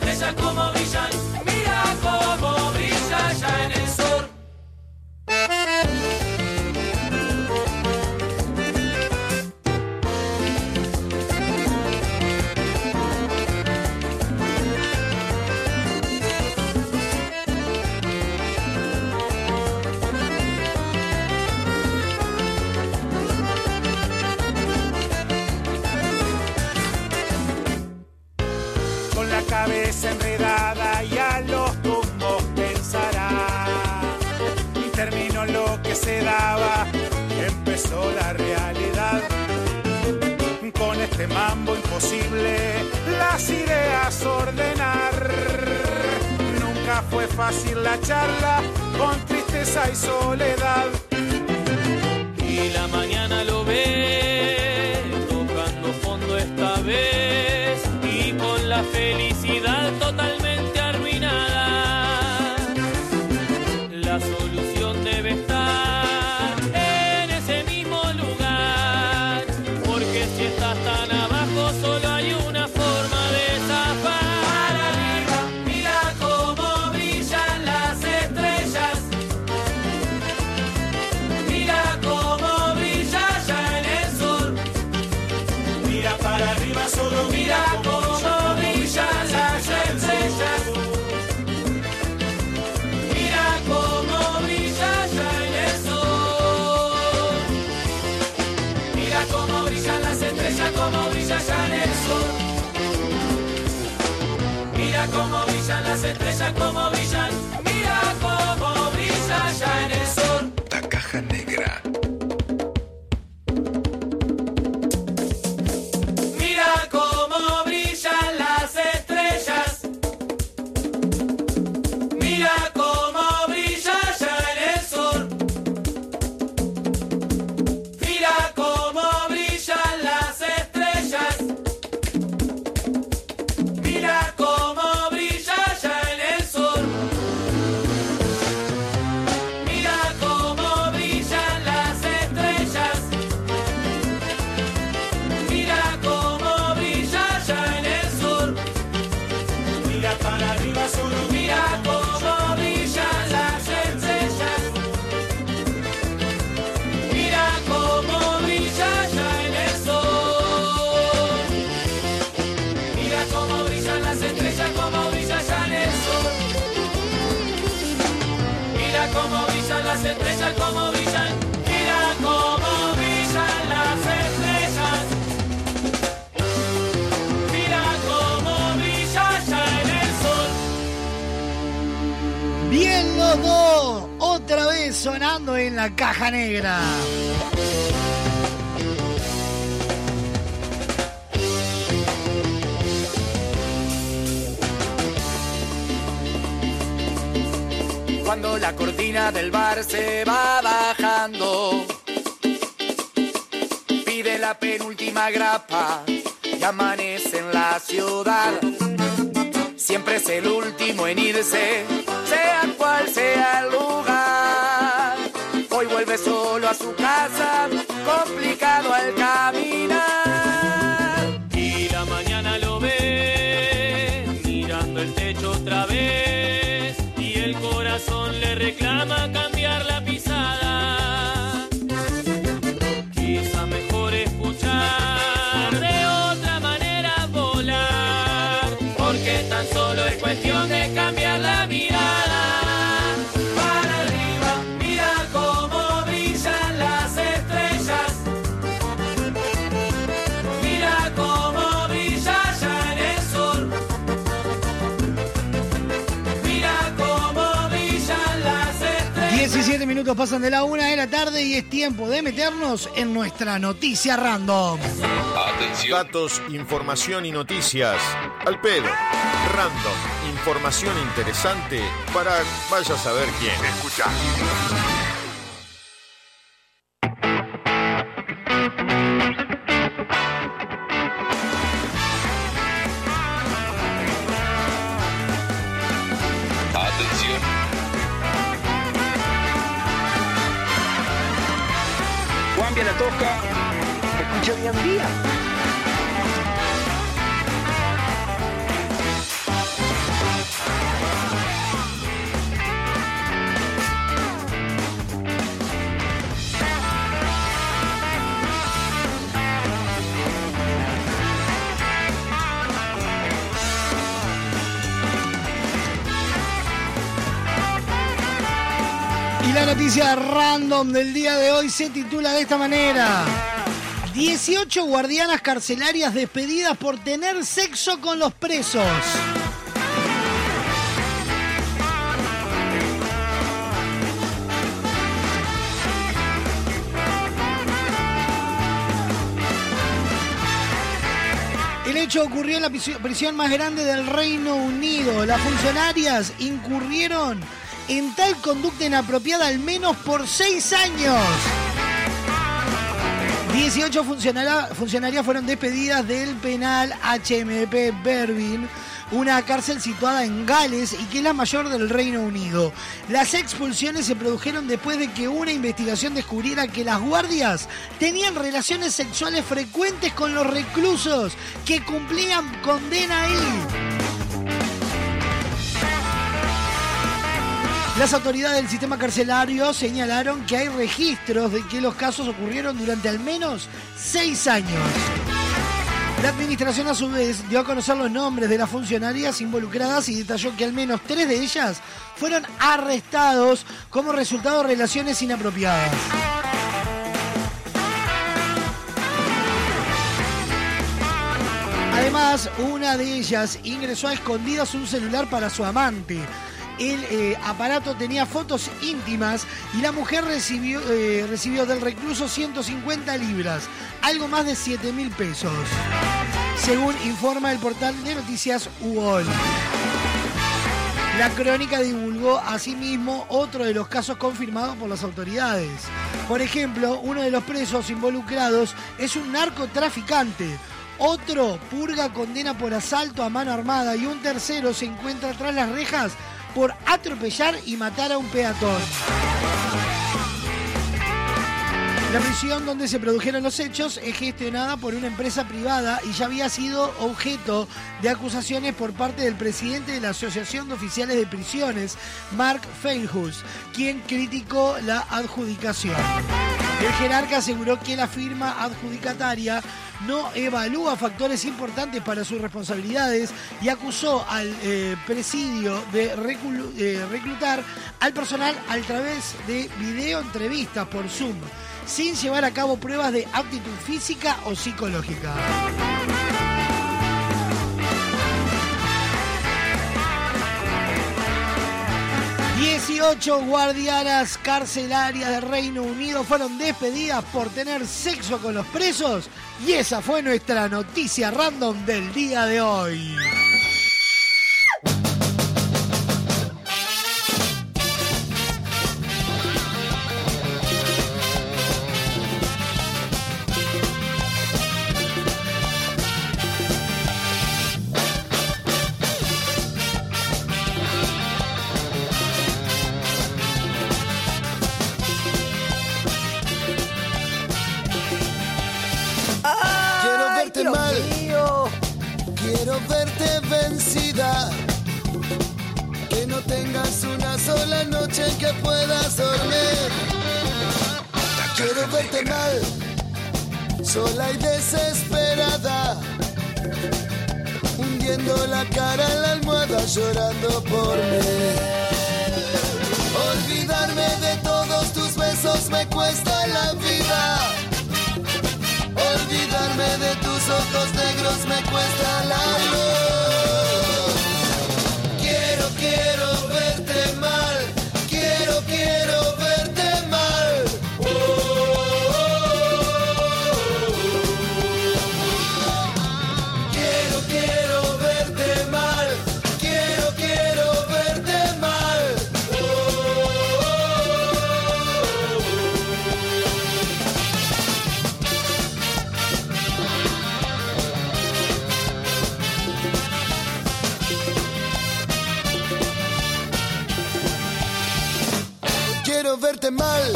Brillan las imposible, las ideas ordenar. Nunca fue fácil la charla, con tristeza y soledad. Y la las Mira cómo brillan las estrellas, cómo brillan. Mira cómo brillan las estrellas. Mira cómo brilla ya en el sol. Bien los dos, otra vez sonando en la caja negra. Cuando la cortina del bar se va bajando, pide la penúltima grapa y amanece en la ciudad. Siempre es el último en irse, sea cual sea el lugar. Hoy vuelve solo a su casa, complicado al corazón 17 minutos pasan de la una de la tarde y es tiempo de meternos en nuestra noticia random. Datos, información y noticias. Al pedo. Random. Información interesante para vaya a saber quién. Escucha. random del día de hoy se titula de esta manera. 18 guardianas carcelarias despedidas por tener sexo con los presos. El hecho ocurrió en la prisión más grande del Reino Unido. Las funcionarias incurrieron en tal conducta inapropiada al menos por seis años. 18 funcionara- funcionarias fueron despedidas del penal HMP Berwyn, una cárcel situada en Gales y que es la mayor del Reino Unido. Las expulsiones se produjeron después de que una investigación descubriera que las guardias tenían relaciones sexuales frecuentes con los reclusos que cumplían condena ahí. Las autoridades del sistema carcelario señalaron que hay registros de que los casos ocurrieron durante al menos seis años. La administración a su vez dio a conocer los nombres de las funcionarias involucradas y detalló que al menos tres de ellas fueron arrestados como resultado de relaciones inapropiadas. Además, una de ellas ingresó a escondidas un celular para su amante. El eh, aparato tenía fotos íntimas y la mujer recibió, eh, recibió del recluso 150 libras, algo más de 7 mil pesos, según informa el portal de noticias UOL. La crónica divulgó asimismo otro de los casos confirmados por las autoridades. Por ejemplo, uno de los presos involucrados es un narcotraficante. Otro purga condena por asalto a mano armada y un tercero se encuentra tras las rejas por atropellar y matar a un peatón. La prisión donde se produjeron los hechos es gestionada por una empresa privada y ya había sido objeto de acusaciones por parte del presidente de la Asociación de Oficiales de Prisiones, Mark Feilhus, quien criticó la adjudicación. El jerarca aseguró que la firma adjudicataria no evalúa factores importantes para sus responsabilidades y acusó al eh, presidio de eh, reclutar al personal a través de videoentrevistas por Zoom, sin llevar a cabo pruebas de aptitud física o psicológica. Dieciocho guardianas carcelarias del Reino Unido fueron despedidas por tener sexo con los presos y esa fue nuestra noticia random del día de hoy. Verte mal. Sola y desesperada. Hundiendo la cara en la almohada llorando por mí. Olvidarme de todos tus besos me cuesta la vida. Olvidarme de tus ojos negros me cuesta la luz. Verte mal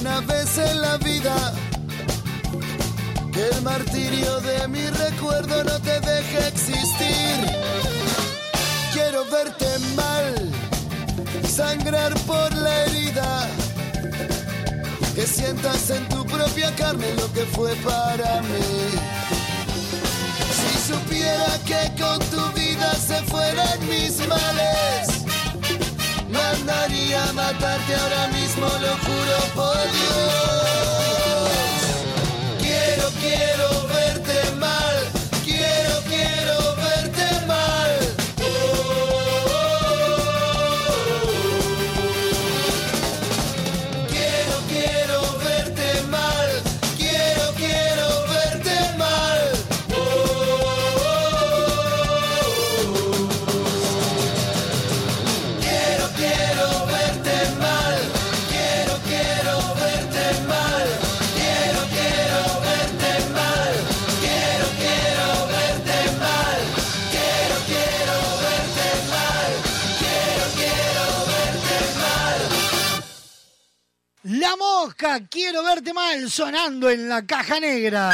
una vez en la vida. Que el martirio de mi recuerdo no te deje existir. Quiero verte mal, sangrar por la herida. Que sientas en tu propia carne lo que fue para mí. Si supiera que con tu vida se fueran mis males. Mandaría a matarte ahora mismo, lo juro por Dios. Quiero verte mal, sonando en la caja negra.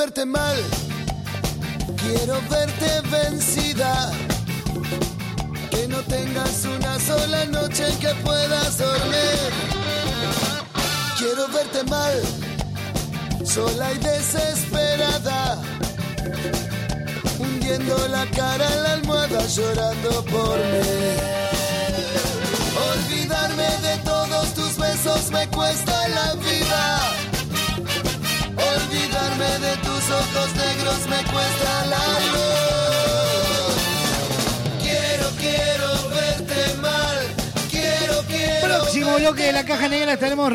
Verte mal, quiero verte vencida. Que no tengas una sola noche en que puedas dormir. Quiero verte mal, sola y desesperada. Hundiendo la cara en la almohada, llorando por mí. Olvidarme de todos tus besos me cuesta la vida. Ojos negros me cuesta la luz. Quiero, quiero verte mal. Quiero, quiero. Próximo bloque de la caja negra estaremos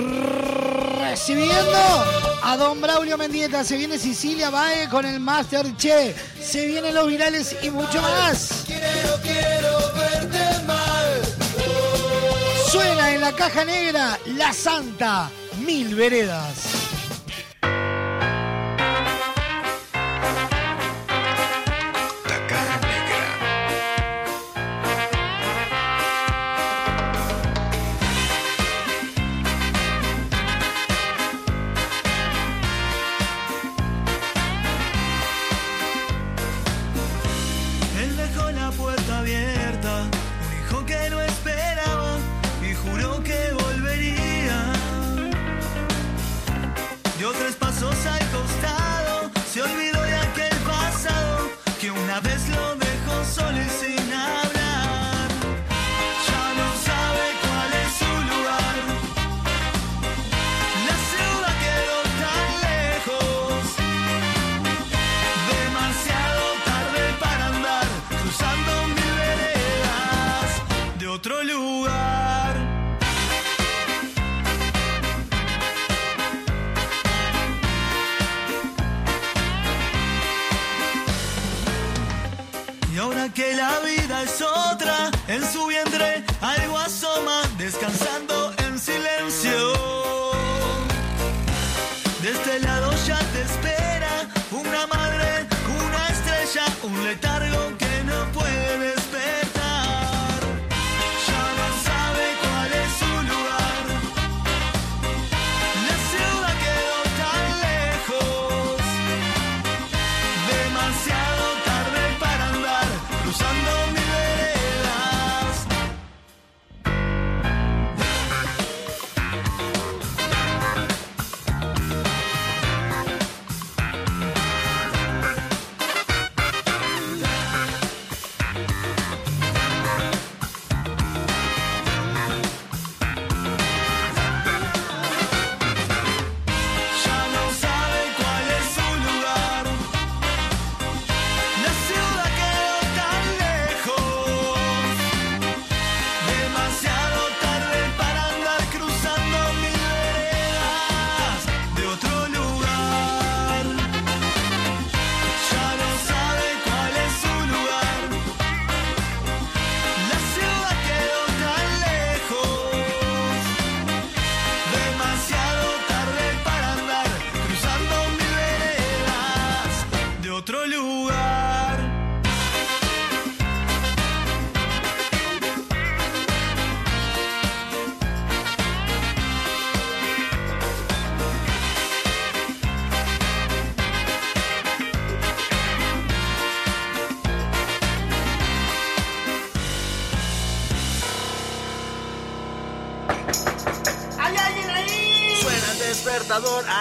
recibiendo a Don Braulio Mendieta. Se viene Sicilia Bae con el Master Che. Se vienen los virales y mucho más. Quiero, quiero verte mal. Suena en la caja negra La Santa Mil Veredas.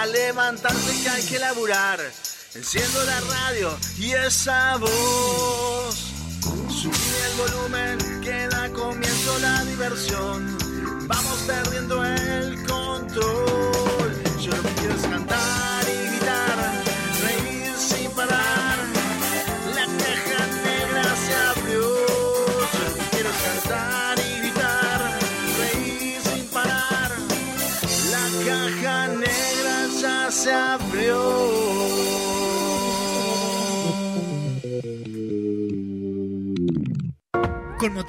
Levantarse que hay que laburar. Enciendo la radio y esa voz. Subí el volumen que da comienzo la diversión.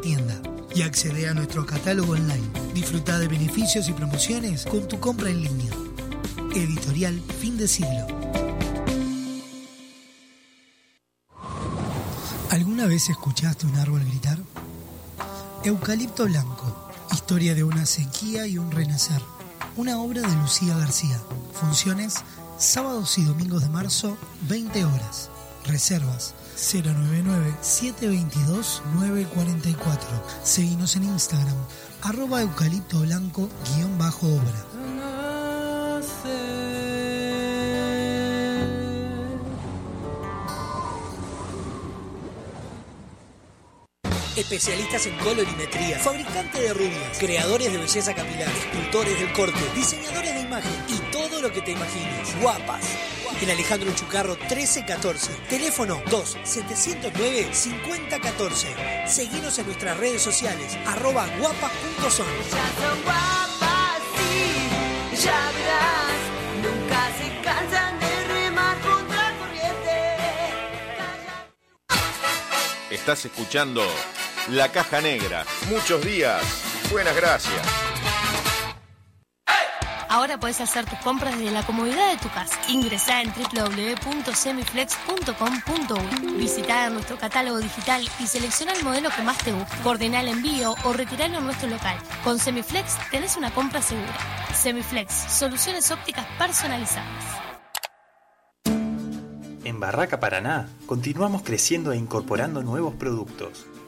tienda y accede a nuestro catálogo online. Disfruta de beneficios y promociones con tu compra en línea. Editorial Fin de Siglo. ¿Alguna vez escuchaste un árbol gritar? Eucalipto Blanco, historia de una sequía y un renacer. Una obra de Lucía García. Funciones sábados y domingos de marzo, 20 horas. Reservas 099-722-944. Seguimos en Instagram, arroba eucalipto blanco guion bajo obra. Especialistas en colorimetría, fabricante de rubias, creadores de belleza capilar, escultores del corte, diseñadores de imagen y todo lo que te imagines. Guapas. En Alejandro Chucarro 1314. Teléfono 2-709-5014. Seguinos en nuestras redes sociales, arroba guapas.son. guapas, sí, ya verás, nunca se cansan de remar contra corriente. Estás escuchando La Caja Negra. Muchos días. Buenas gracias. Ahora puedes hacer tus compras desde la comodidad de tu casa. Ingresá en www.semiflex.com.uy. Visita nuestro catálogo digital y selecciona el modelo que más te guste. Coordina el envío o retiralo en nuestro local. Con Semiflex tenés una compra segura. Semiflex, soluciones ópticas personalizadas. En Barraca Paraná continuamos creciendo e incorporando nuevos productos.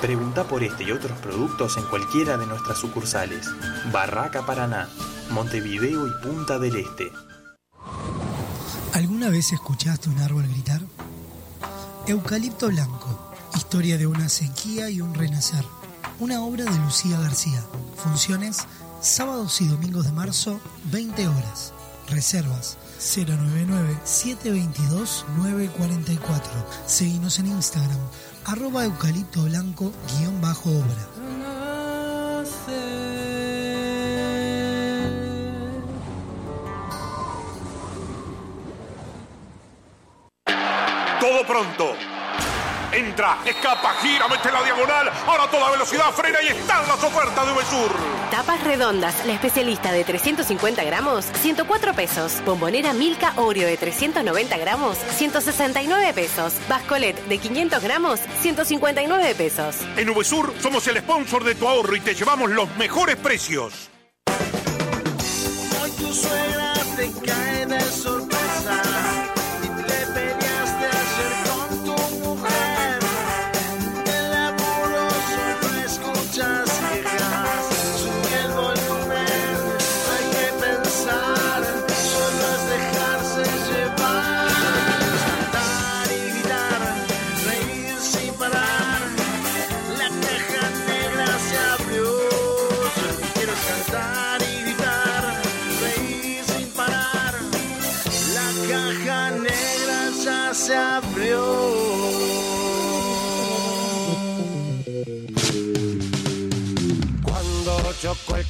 Pregunta por este y otros productos en cualquiera de nuestras sucursales. Barraca Paraná, Montevideo y Punta del Este. ¿Alguna vez escuchaste un árbol gritar? Eucalipto Blanco, historia de una sequía y un renacer. Una obra de Lucía García. Funciones sábados y domingos de marzo, 20 horas. Reservas 099-722-944. Seguimos en Instagram, arroba eucalipto blanco guion bajo obra. Todo pronto. Entra, escapa, gira, mete la diagonal. Ahora a toda velocidad frena y están las ofertas de Uvesur. Tapas redondas, la especialista de 350 gramos, 104 pesos. Bombonera Milka Oreo de 390 gramos, 169 pesos. Bascolet de 500 gramos, 159 pesos. En Uvesur somos el sponsor de tu ahorro y te llevamos los mejores precios. Hoy tu suegra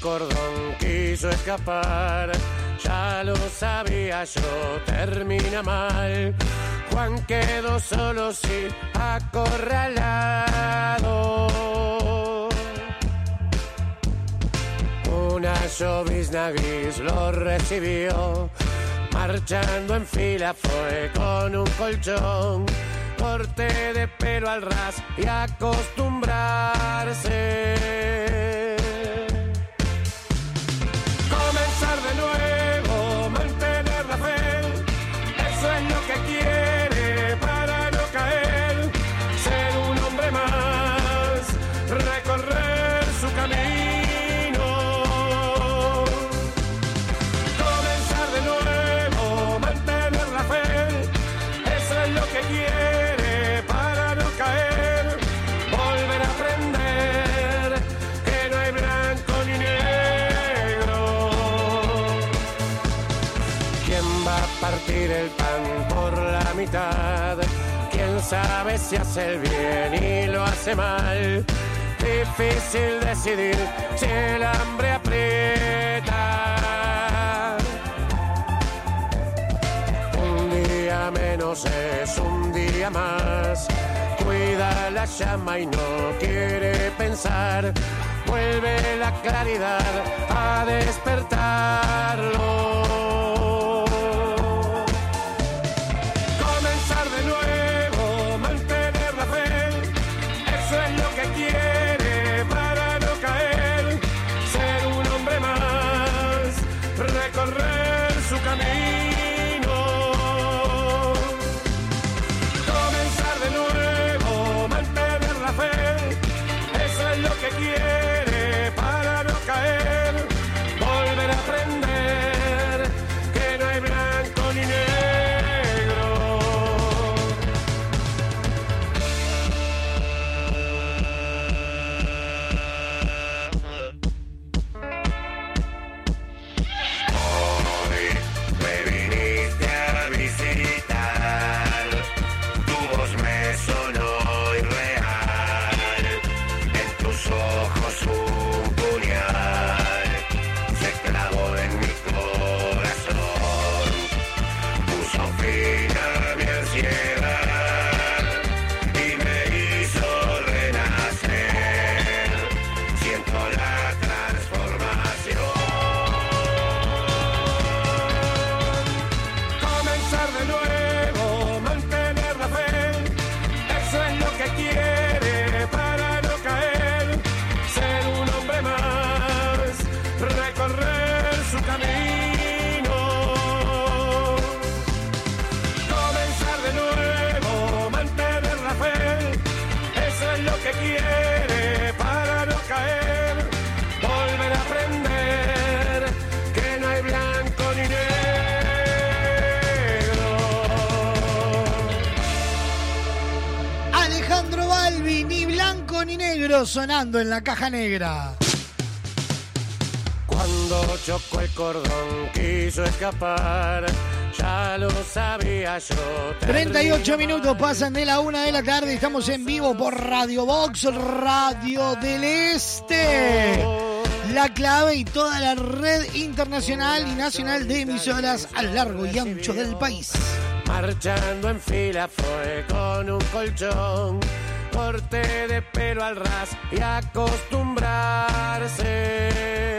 cordón, quiso escapar. Ya lo sabía yo, termina mal. Juan quedó solo sin acorralado. Una llovizna gris lo recibió. Marchando en fila fue con un colchón. Corte de pelo al ras y acostumbrarse. ¿Quién sabe si hace el bien y lo hace mal? Difícil decidir si el hambre aprieta. Un día menos es un día más. Cuida la llama y no quiere pensar. Vuelve la claridad a despertarlo. Negro, sonando en la caja negra. Cuando chocó el cordón, quiso escapar. Ya lo sabía yo. 38 minutos pasan de la una de la tarde. Estamos en vivo por Radio Box, Radio del Este. La clave y toda la red internacional y nacional de emisoras a largo y ancho del país. Marchando en fila fue con un colchón, corte de pelo al ras y acostumbrarse.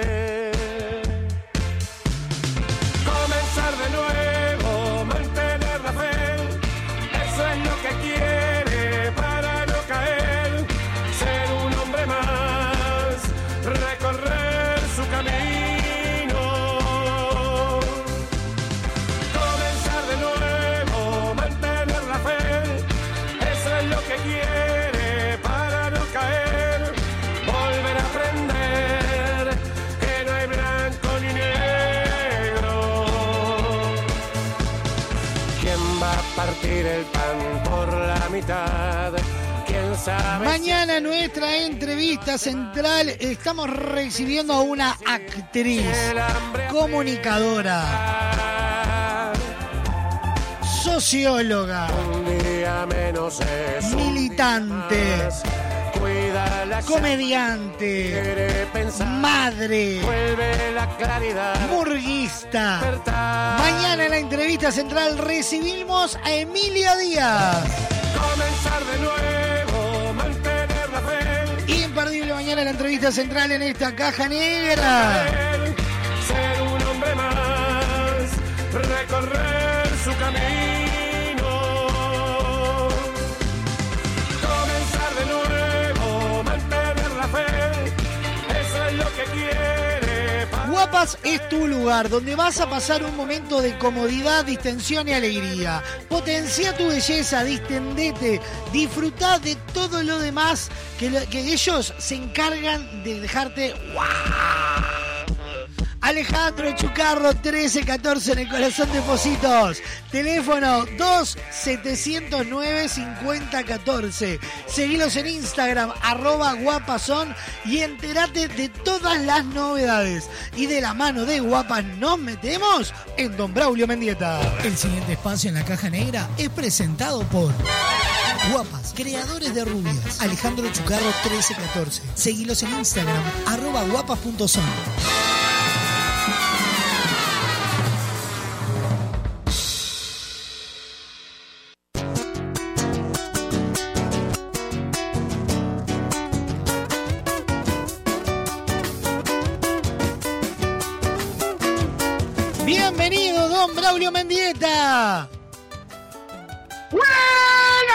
Mitad? ¿Quién sabe? Mañana en nuestra entrevista central estamos recibiendo a una actriz, comunicadora, socióloga, militante, comediante, madre, Vuelve la claridad. murguista. Mañana en la entrevista central recibimos a Emilia Díaz. Comenzar de nuevo, mantener la fe. Imperdible mañana la entrevista central en esta caja negra. Ser un hombre más, recorrer es tu lugar donde vas a pasar un momento de comodidad, distensión y alegría. Potencia tu belleza, distendete, disfrutá de todo lo demás que, que ellos se encargan de dejarte ¡guau! Alejandro Chucarro 1314 en el corazón de Positos. Teléfono 2709 5014. Seguilos en Instagram, arroba guapason y entérate de todas las novedades. Y de la mano de guapas nos metemos en Don Braulio Mendieta. El siguiente espacio en la caja negra es presentado por Guapas, creadores de rubias. Alejandro Chucarro 1314. Seguilos en Instagram, arroba guapas.son.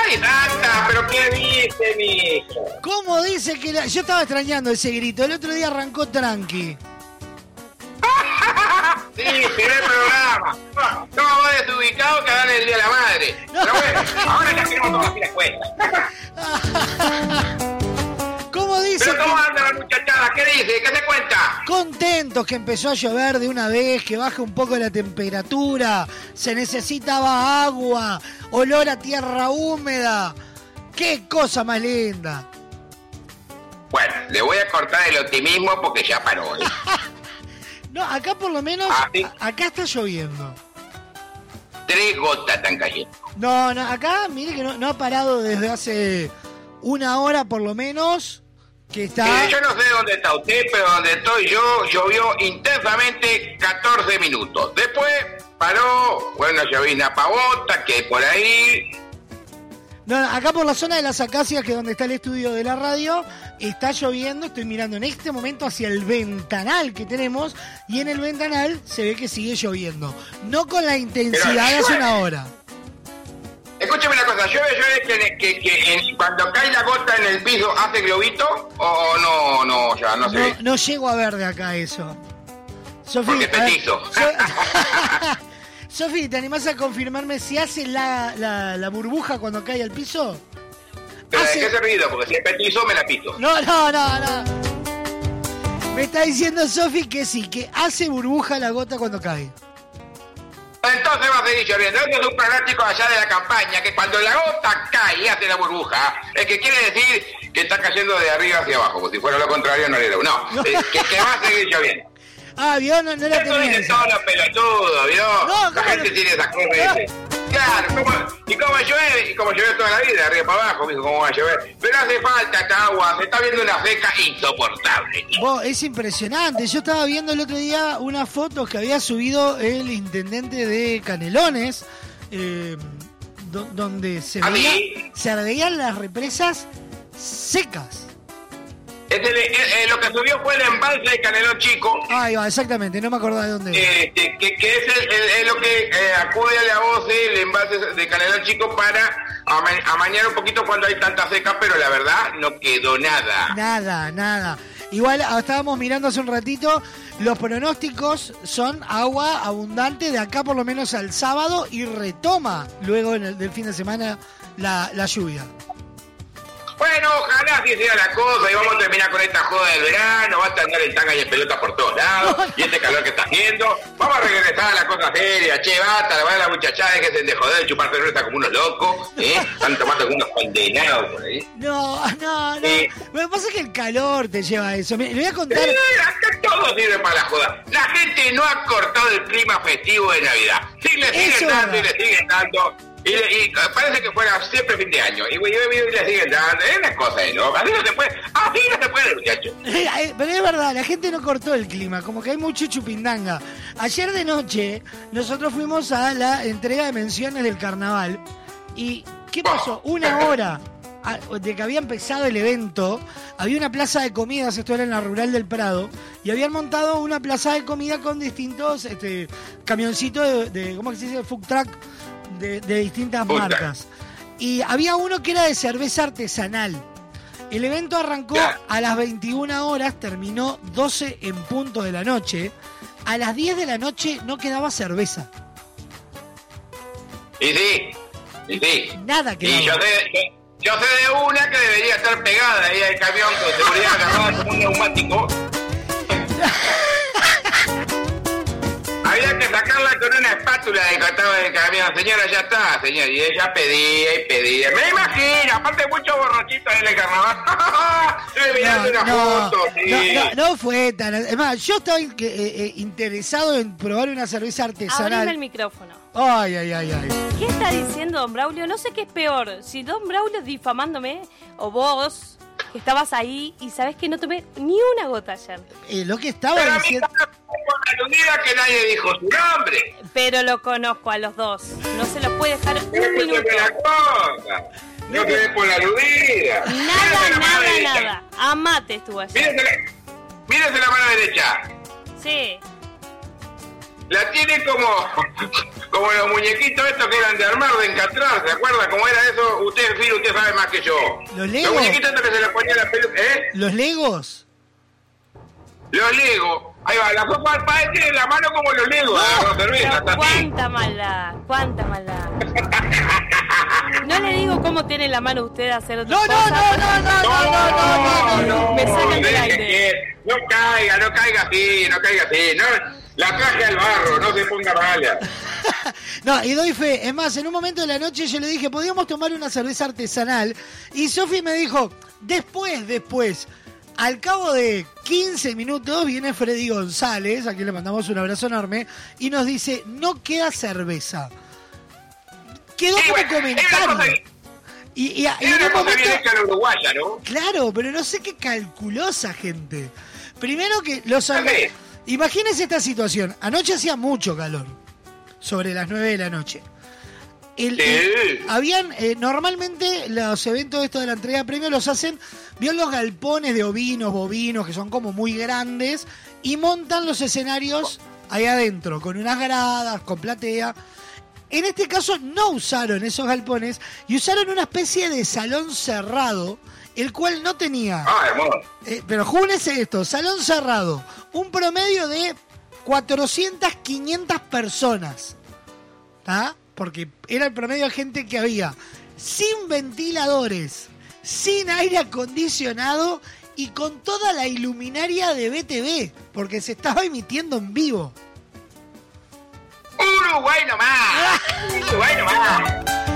¡Ay, Santa! ¿Pero qué dice, mi hijo? ¿Cómo dice que la- yo estaba extrañando ese grito? El otro día arrancó tranqui. Sí, primer programa. Estamos más desubicados que dar el Día de la Madre. Pero bueno, ahora ya tenemos todas las puestas. ¿Cómo dice? ¿Pero cómo anda la muchachada? ¿Qué dice? ¿Qué se cuenta? Contentos que empezó a llover de una vez, que baja un poco la temperatura, se necesitaba agua, olor a tierra húmeda. ¡Qué cosa más linda! Bueno, le voy a cortar el optimismo porque ya paró. ¿eh? No, acá por lo menos, Ah, acá está lloviendo. Tres gotas están cayendo. No, no, acá mire que no, no ha parado desde hace una hora por lo menos, que está... Mire, yo no sé dónde está usted, pero donde estoy yo llovió intensamente 14 minutos. Después paró, bueno, llovizna pavota, que por ahí. No, acá por la zona de las acacias, que es donde está el estudio de la radio, está lloviendo. Estoy mirando en este momento hacia el ventanal que tenemos y en el ventanal se ve que sigue lloviendo. No con la intensidad de hace una hora. Escúcheme una cosa, ¿llueve, llueve que, que, que en- cuando cae la gota en el piso hace globito? ¿O no, no, ya no se No, ve? no llego a ver de acá eso. Sofi, Porque petizo. So- Sofi, ¿te animás a confirmarme si hace la, la- la burbuja cuando cae al piso? Pero hace- ¿de qué servido? Porque si es petizo, me la piso. No, no, no, no. Me está diciendo Sofi que sí, que hace burbuja la gota cuando cae. Entonces va a seguir lloviendo. Esto es un pronóstico allá de la campaña, que cuando la gota cae y hace la burbuja, es que quiere decir que está cayendo de arriba hacia abajo, si fuera lo contrario, no era. No, eh, que, que va a seguir lloviendo. Ah, vio, no, no la tenía todos los pelotudos, ¿vio? No, la ¿cómo gente no? tiene esas cosas. dice, Claro, ¿cómo- y como llueve, y como llueve toda la vida, de arriba para abajo, mijo, ¿cómo va a llover? Pero hace falta esta agua, se está viendo una seca insoportable. Vos, es impresionante. Yo estaba viendo el otro día unas fotos que había subido el intendente de Canelones, eh, do- donde se, ¿Ah, veía- se veían las represas secas. Este, eh, lo que subió fue el embalse de Canelón Chico, Ahí va, exactamente, no me acordaba de dónde. este, que, que es, el- lo que eh, acude a la voz el envase de Canelón Chico para ama- amañar un poquito cuando hay tanta seca, pero la verdad no quedó nada. Nada, nada. Igual ah, estábamos mirando hace un ratito, los pronósticos son agua abundante de acá por lo menos al sábado y retoma luego en el, del fin de semana la, la lluvia. Bueno, ojalá así sea la cosa y vamos a terminar con esta joda del verano, va a andar en tanga y en pelota por todos lados, y este calor que está haciendo. Vamos a regresar a la cosa seria, che, basta, la la muchachada que se de joder, de chupar cerveza como unos locos, ¿eh? Están tomando como unos condenados por ahí. No, no, no. Lo que pasa es que el calor te lleva a eso. Me- Le voy a contar. Eh, acá todo sirve para la joda. La gente no ha cortado el clima festivo de Navidad. Sí, le siguen dando y le siguen dando. Y, y parece que fuera siempre fin de año. Y, güey, y le siguen dando. Es una cosa de loco. Así no se puede. Así no se puede, muchacho. Eh, Pero es verdad, la gente no cortó el clima, como que hay mucho chupindanga. Ayer de noche nosotros fuimos a la entrega de menciones del carnaval y ¿qué pasó? Una hora de que había empezado el evento, había una plaza de comidas, esto era en la rural del Prado, y habían montado una plaza de comida con distintos este, camioncitos de, de- ¿cómo que se dice? Food truck de, de distintas marcas. Y había uno que era de cerveza artesanal. El evento arrancó a las 21 horas, terminó 12 en punto de la noche. A las 10 de la noche no quedaba cerveza. Y sí. Y sí. Nada quedaba. Y yo sé, yo sé de una que debería estar pegada ahí al camión con seguridad agarrada como un neumático. Había que sacarla con una espátula del costado del camión. Señora, ya está, señor. Y ella pedía y pedía. Me imagino, aparte muchos borrachitos en el carnaval. Estoy mirando una no, foto, sí. no, no, no fue tan. Es más, yo estaba eh, eh, interesado en probar una cerveza Abrime el artesanal. micrófono. Ay, ay, ay, ay. ¿Qué está diciendo Don Braulio? No sé qué es peor. Si Don Braulio difamándome o vos, que estabas ahí y sabés que no tomé ni una gota ayer. Eh, lo que estaba Pero diciendo. aludida que nadie dijo su nombre. Pero lo conozco a los dos. No se los puede dejar un minuto. es la cosa. No te des por la aludida. Nada, la nada, derecha. nada. Amate estuvo ayer. Mírese la, mírese la mano derecha. Sí. La tiene como, como los muñequitos estos que eran de armar, de encatrar, ¿se acuerda cómo era eso? Usted, Phil, usted sabe más que yo. ¿Los Legos? muñequitos estos que se le ponía la peluca, ¿eh? ¿Los Legos? Los Legos. Ahí va, la sopa al padre tiene la mano como los Legos, agarró cerveza, Pero cuánta maldad, cuánta maldad. No le digo cómo tiene la mano usted a hacer otra No, no, cosa. no, no, no, no, no, no, no, Me sacan del deje aire. que- No caiga, no caiga así, no caiga así. No, la traje al barro, no se ponga mala. No, y doy fe. Es más, en un momento de la noche yo le dije, podíamos tomar una cerveza artesanal. Y Sofi me dijo, después, después. Al cabo de 15 minutos viene Freddy González, a quien le mandamos un abrazo enorme, y nos dice, no queda cerveza. Quedó como comentario. Y, y- y en un momento... uruguaya, ¿no? Claro, pero no sé qué calculó esa gente. Primero que los A ver. Imagínense esta situación. Anoche hacía mucho calor. Sobre las 9 de la noche. El- el- habían, eh, normalmente los eventos estos de la entrega de premios los hacen, vio los galpones de ovinos, bovinos, que son como muy grandes, y montan los escenarios ahí adentro, con unas gradas, con platea. En este caso no usaron esos galpones y usaron una especie de salón cerrado, el cual no tenía. Ah, hermoso. Eh, pero júnese esto, salón cerrado, un promedio de 400, 500 personas. ¿Tá? Porque era el promedio de gente que había. Sin ventiladores, sin aire acondicionado y con toda la iluminaria de BTV, porque se estaba emitiendo en vivo. Uruguay nomás. Uruguay nomás.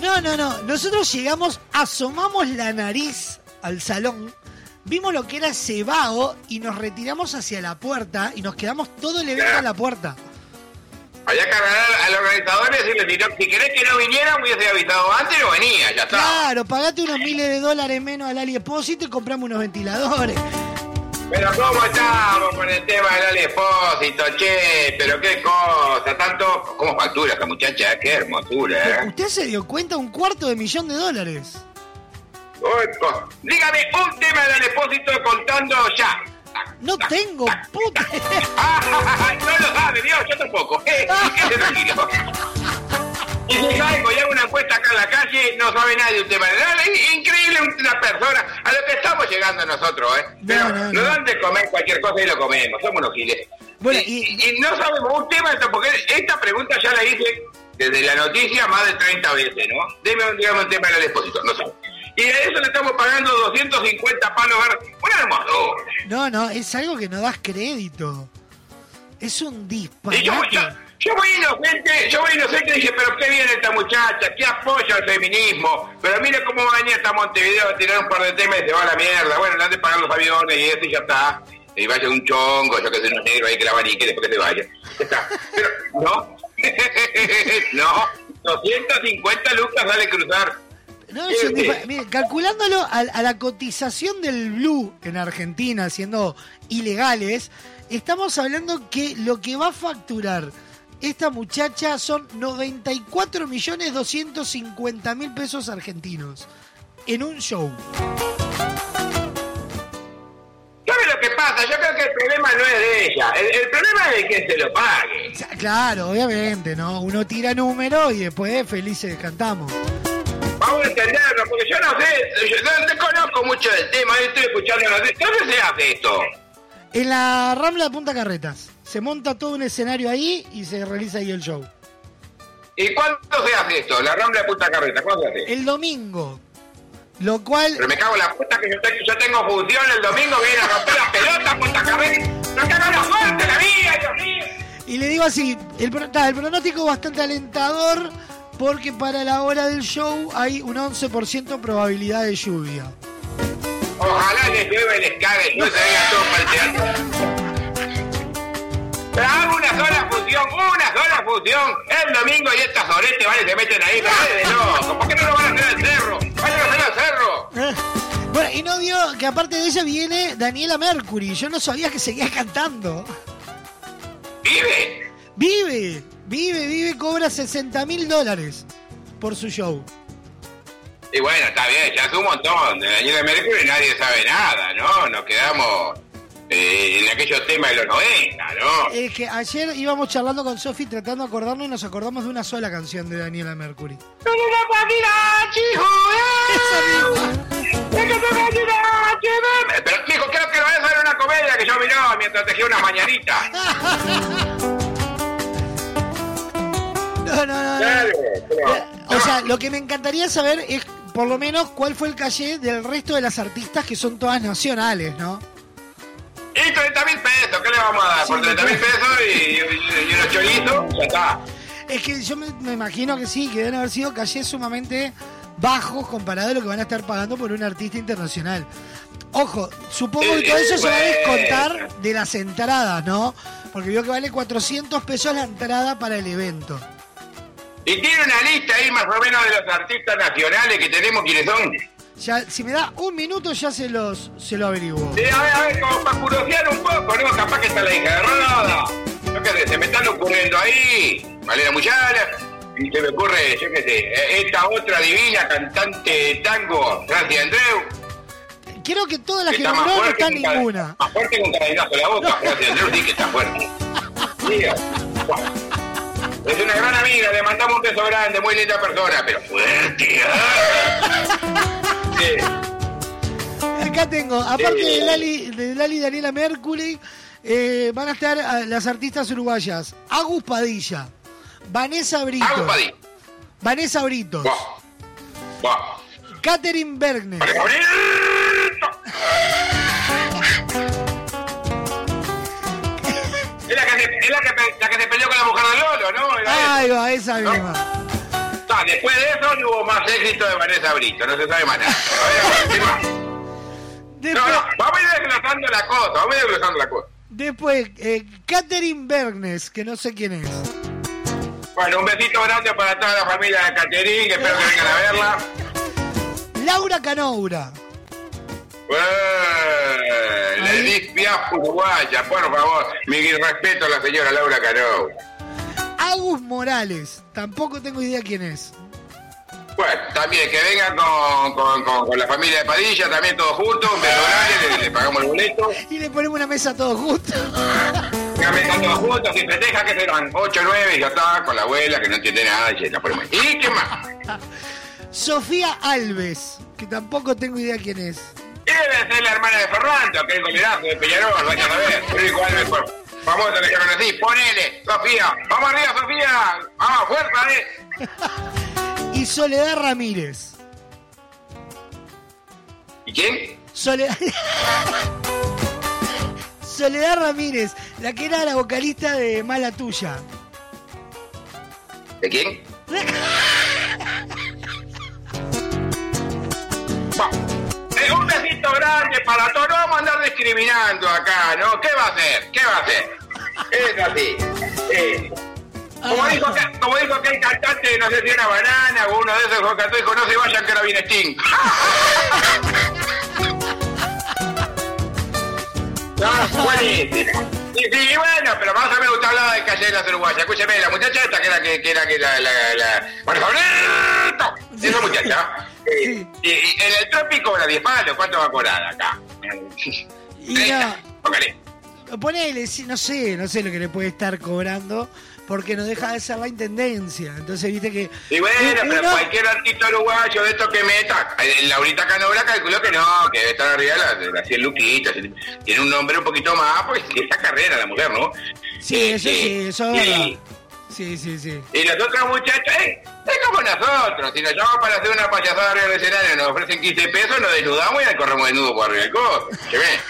No, no, no. Nosotros llegamos, asomamos la nariz al salón, vimos lo que era cebado y nos retiramos hacia la puerta y nos quedamos todo el evento en la puerta. Había que agarrar al organizador y decirle, si, no- si querés que no viniera, hubiese avisado antes, no venía, ya está. Claro, pagate unos miles de dólares menos al AliExposito y compramos unos ventiladores. Pero ¿cómo estamos con el tema del aliexpósito, che? Pero qué cosa, tanto... ¿Cómo factura esta muchacha? Qué hermosura, ¿eh? ¿Usted se dio cuenta? Un cuarto de millón de dólares. Dígame un tema del aliexpósito contando ya. No tengo, puta. no lo sabe, Dios, yo tampoco. Eh, tranquilo. Y si salgo y hago una encuesta acá en la calle, no sabe nadie un tema. Increíble una persona llegando nosotros, ¿eh? Pero no, nos dan de comer cualquier cosa y lo comemos, somos unos giles. Bueno, y, y no sabemos un tema, esto, porque esta pregunta ya la hice desde la noticia más de 30 veces, ¿no? Deme un, dígame un tema del expósito, no sabe. Y a eso le estamos pagando 250 palos. Una hermosura. No, no, es algo que no das crédito. Es un Y yo, yo, disparate. Yo voy inocente, yo voy inocente y dije, pero qué viene esta muchacha, qué apoya al feminismo. Pero mire cómo va a venir hasta Montevideo a tirar un par de temas y se va a la mierda. Bueno, le han de pagar los aviones y eso y ya está. Y vaya un chongo, yo que sé, unos negros ahí que la abanique después que se vaya. Ya está. Pero, no. no. 250 lucas sale cruzar. No, es un dispa- mire, calculándolo a, a la cotización del blue en Argentina, siendo ilegales, estamos hablando que lo que va a facturar esta muchacha son 94 millones 250 mil pesos argentinos en un show. ¿Sabe lo que pasa? Yo creo que el problema no es de ella. El, el problema es de que se lo pague. Claro, obviamente, ¿no? Uno tira números y después felices cantamos. Vamos a entenderlo, porque yo no sé, yo no desconozco mucho del tema, yo estoy escuchando. ¿Dónde se hace esto? En la Rambla de Punta Carretas. Se monta todo un escenario ahí y se realiza ahí el show. ¿Y cuándo se hace esto? La Rambla de Punta Carreta, ¿cuándo se hace? El domingo. Lo cual. Pero me cago en la puta que yo, te- yo tengo función el domingo, viene a romper la pelota, Punta Carreta. ¡No cago la suerte, la vida, Dios mío! Y le digo así, el, pro- ta, el pronóstico es bastante alentador porque para la hora del show hay un 11% probabilidad de lluvia. Ojalá les llueve, les cague, no se venga todo para el teatro. Hago una sola función, una sola función. El domingo y estas oretes van y se meten ahí, pero de loco. ¿Por qué no lo van a hacer al cerro? Vayan a hacer al cerro. Eh, Bueno, y no vio que aparte de ella viene Daniela Mercury. Yo no sabía que seguía cantando. ¿Vive? Vive, vive, vive, cobra 60 mil dólares por su show. Y bueno, está bien, ya es un montón. De Daniela Mercury nadie sabe nada, ¿no? Nos quedamos eh, en aquellos temas de los 90, ¿no? Es que ayer íbamos charlando con Sofi tratando de acordarnos y nos acordamos de una sola canción de Daniela Mercury. Pero, mijo, creo que lo voy a hacer una comedia que yo miraba mientras tejía una mañanita. No, no, no. no. Claro, pero- O sea, lo que me encantaría saber es por lo menos cuál fue el calle del resto de las artistas que son todas nacionales, ¿no? Y 30 mil pesos, ¿qué le vamos a dar? Por 30 mil pesos y, y- y unos chorizos, ya está. Es que yo me, me imagino que sí, que deben haber sido callés sumamente bajos comparado a lo que van a estar pagando por un artista internacional. Ojo, supongo que todo eso se va a descontar de las entradas, ¿no? Porque veo que vale 400 pesos la entrada para el evento. Y tiene una lista ahí más o menos de los artistas nacionales que tenemos, ¿quiénes son? Ya, si me da un minuto ya se los se lo averiguo. Sí, a ver, a ver, como para curiosear un poco, ¿no? Capaz que está la hija. Yo qué sé, se me están ocurriendo ahí, Malena Muyala, y se me ocurre, yo qué sé, eh, esta otra divina cantante de tango, Francia Andreu, Creo que todas las que que está nombró no ca- ninguna. más fuerte que un cadenazo en la boca, Francia Andreu sí que está fuerte. Guau. Es una gran amiga, le mandamos un beso grande, muy linda persona, pero fuerte. Acá tengo, aparte de Lali, de Lali Daniela Mercury, eh, van a estar ah, las artistas uruguayas. Agus Padilla, Vanessa Brito. Agus Padilla. Vanessa Britos. Guau. Catherine Bergnes. Es la que, se, es la que, pe- la que se peleó con la mujer de Lolo, ¿no? Era Ahí esa. va, esa misma. Después de eso no hubo más éxito de Vanessa Brito, no se sabe más nada. No, no, vamos a ir desglosando la cosa, vamos a ir desglosando la cosa. Después, eh, Catherine Bergnes, que no sé quién es. Bueno, un besito grande para toda la familia de Caterín, que espero que vengan a verla. Laura Canoura. Eh, Edith Piaf uruguaya, por favor. Mi respeto a la señora Laura Cano. Agus Morales, tampoco tengo idea quién es. Bueno, también que vengan con, con, con, con la familia de Padilla, también todos juntos, grande, le, le pagamos el boleto. Y le ponemos una mesa todos juntos. Vengan están todos juntos, y festeja que serán 8 9 y ya está, con la abuela que no entiende nada y se la ponemos. ¿Y qué más? Sofía Alves, que tampoco tengo idea quién es. Debe ser la hermana de Fernando, que es el gomerazo de Peñarol, vayan a ver. Alves por- famoso le dijeron así, ponele, Sofía, vamos arriba Sofía, vamos, fuerza, eh. Y Soledad Ramírez. ¿Y quién? Soledad... Soledad Ramírez, la que era la vocalista de Mala Tuya. ¿De quién? Eh, un besito grande para todos. No vamos a andar discriminando acá, ¿no? ¿Qué va a hacer? ¿Qué va a hacer? Es así. Sí. Como Ah. dijo, que, como dijo aquel cantante, no sé si era Banana o uno de esos que cantó, dijo, no se vayan que ahora viene Sting. No, buenísimo. Sí, sí, bueno, pero más o menos usted hablaba de calle de las uruguayas. Escúcheme, la muchacha esta que era que, que era que la, la, la... Bueno, esa muchacha. Eh, y- y en el trópico la 10 palos, ¿cuánto va a cobrar acá? Y no, ponele, sí, no sé, no sé lo que le puede estar cobrando, porque no deja de ser la intendencia. Entonces, viste que. Y bueno, pero uno- cualquier artista uruguayo de estos que meta, eh, Laurita Canobra calculó que no, que debe estar arriba de las de las 100 luquitas, tiene un nombre un poquito más, pues esa carrera la mujer, ¿no? Sí, eso sí, eso es y- verdad. Sí, sí, sí. Y las otras muchachas, eh, es como nosotros, si nos llaman para hacer una payasada arriba del escenario, nos ofrecen 15 pesos, nos desnudamos y corremos desnudo por arriba del codo. ¿Qué ven?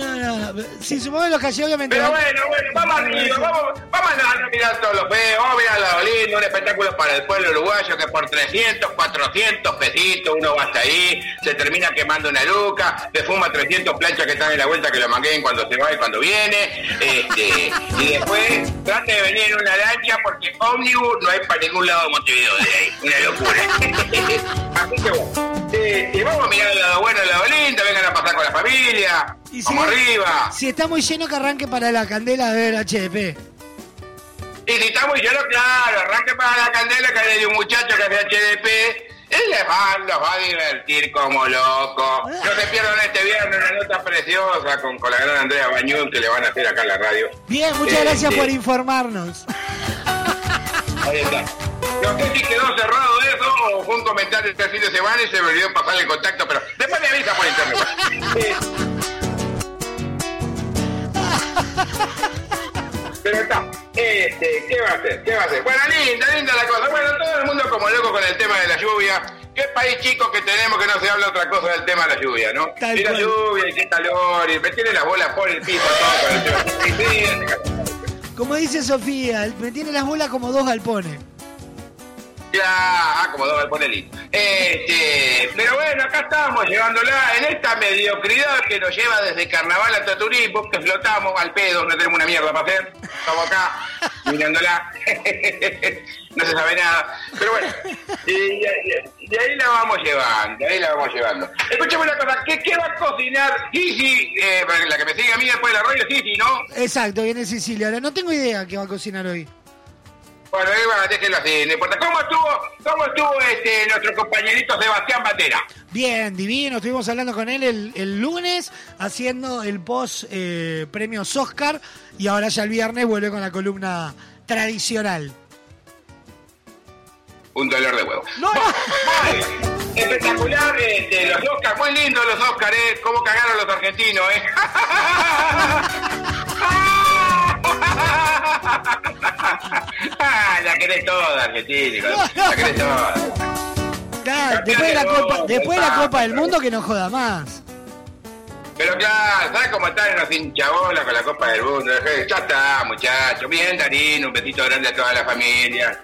No, no, no. Si supongo que los callé, obviamente. Pero bueno, bueno, vamos arriba, vamos, vamos a mirar todos los feos, vamos a mirar lado lindo, un espectáculo para el pueblo uruguayo que por 300, 400 pesitos uno va hasta ahí, se termina quemando una luca, se fuma 300 planchas que están en la vuelta que lo mangueen cuando se va y cuando viene, este, y después trate de venir en una lancha porque ómnibus no hay para ningún lado de Montevideo de ahí, una locura. Así que bueno, este, vamos a mirar el lado bueno, el lado lindo, vengan a pasar con la familia, Y si- arriba. Si está muy lleno, que arranque para la candela de HDP. Y si está muy lleno, claro, arranque para la candela que hay un muchacho que hace HDP. Él les va, los va a divertir como loco. No se pierdan este viernes una nota preciosa con, con la gran Andrea Bañón que le van a hacer acá en la radio. Bien, muchas Eh, gracias sí. por informarnos. Ahí está. No sé si quedó cerrado eso o fue un comentario este fin de semana y se me olvidó pasarle el contacto, pero después me avisa por internet. Pero está, este, ¿qué va a hacer? ¿Qué va a hacer? Bueno, linda, linda la cosa. Bueno, todo el mundo como loco con el tema de la lluvia. Qué país chico que tenemos que no se habla otra cosa del tema de la lluvia, ¿no? Tal y la cual. lluvia, y qué calor, y me tiene las bolas por el piso todo con el tema. Y sí. Como dice Sofía, me tiene las bolas como dos galpones. Ya, ah, como dos galpones Este, pero bueno, acá estamos llevándola en esta mediocridad que nos lleva desde carnaval hasta turismo, que flotamos al pedo, no tenemos una mierda para hacer. Estamos acá mirándola. no se sabe nada. Pero bueno, y, y- ahí la vamos llevando, ahí la vamos llevando. Escúchame una cosa, ¿qué, qué va a cocinar Gigi? Eh, la que me sigue a mí después de la radio, Gigi, ¿no? Exacto, viene Sicilia. Ahora no tengo idea qué va a cocinar hoy. Bueno, ahí va, déjenlo así, no importa. ¿Cómo estuvo, cómo estuvo este, nuestro compañerito Sebastián Batera? Bien, divino. Estuvimos hablando con él el, el lunes, haciendo el post eh, premios Oscar. Y ahora ya el viernes vuelve con la columna tradicional. Un dolor de huevo. Vale, Espectacular, este, los Oscars, muy lindos los Oscars, ¿eh? Cómo cagaron los argentinos, ¿eh? la querés toda, Argentina, la querés toda. Claro, después de la Copa, después de la Copa del Mundo que no joda más. Pero claro, ¿sabes cómo están los hinchabolas con la Copa del Mundo? Ya está, muchachos. Bien, Darín, un besito grande a toda la familia.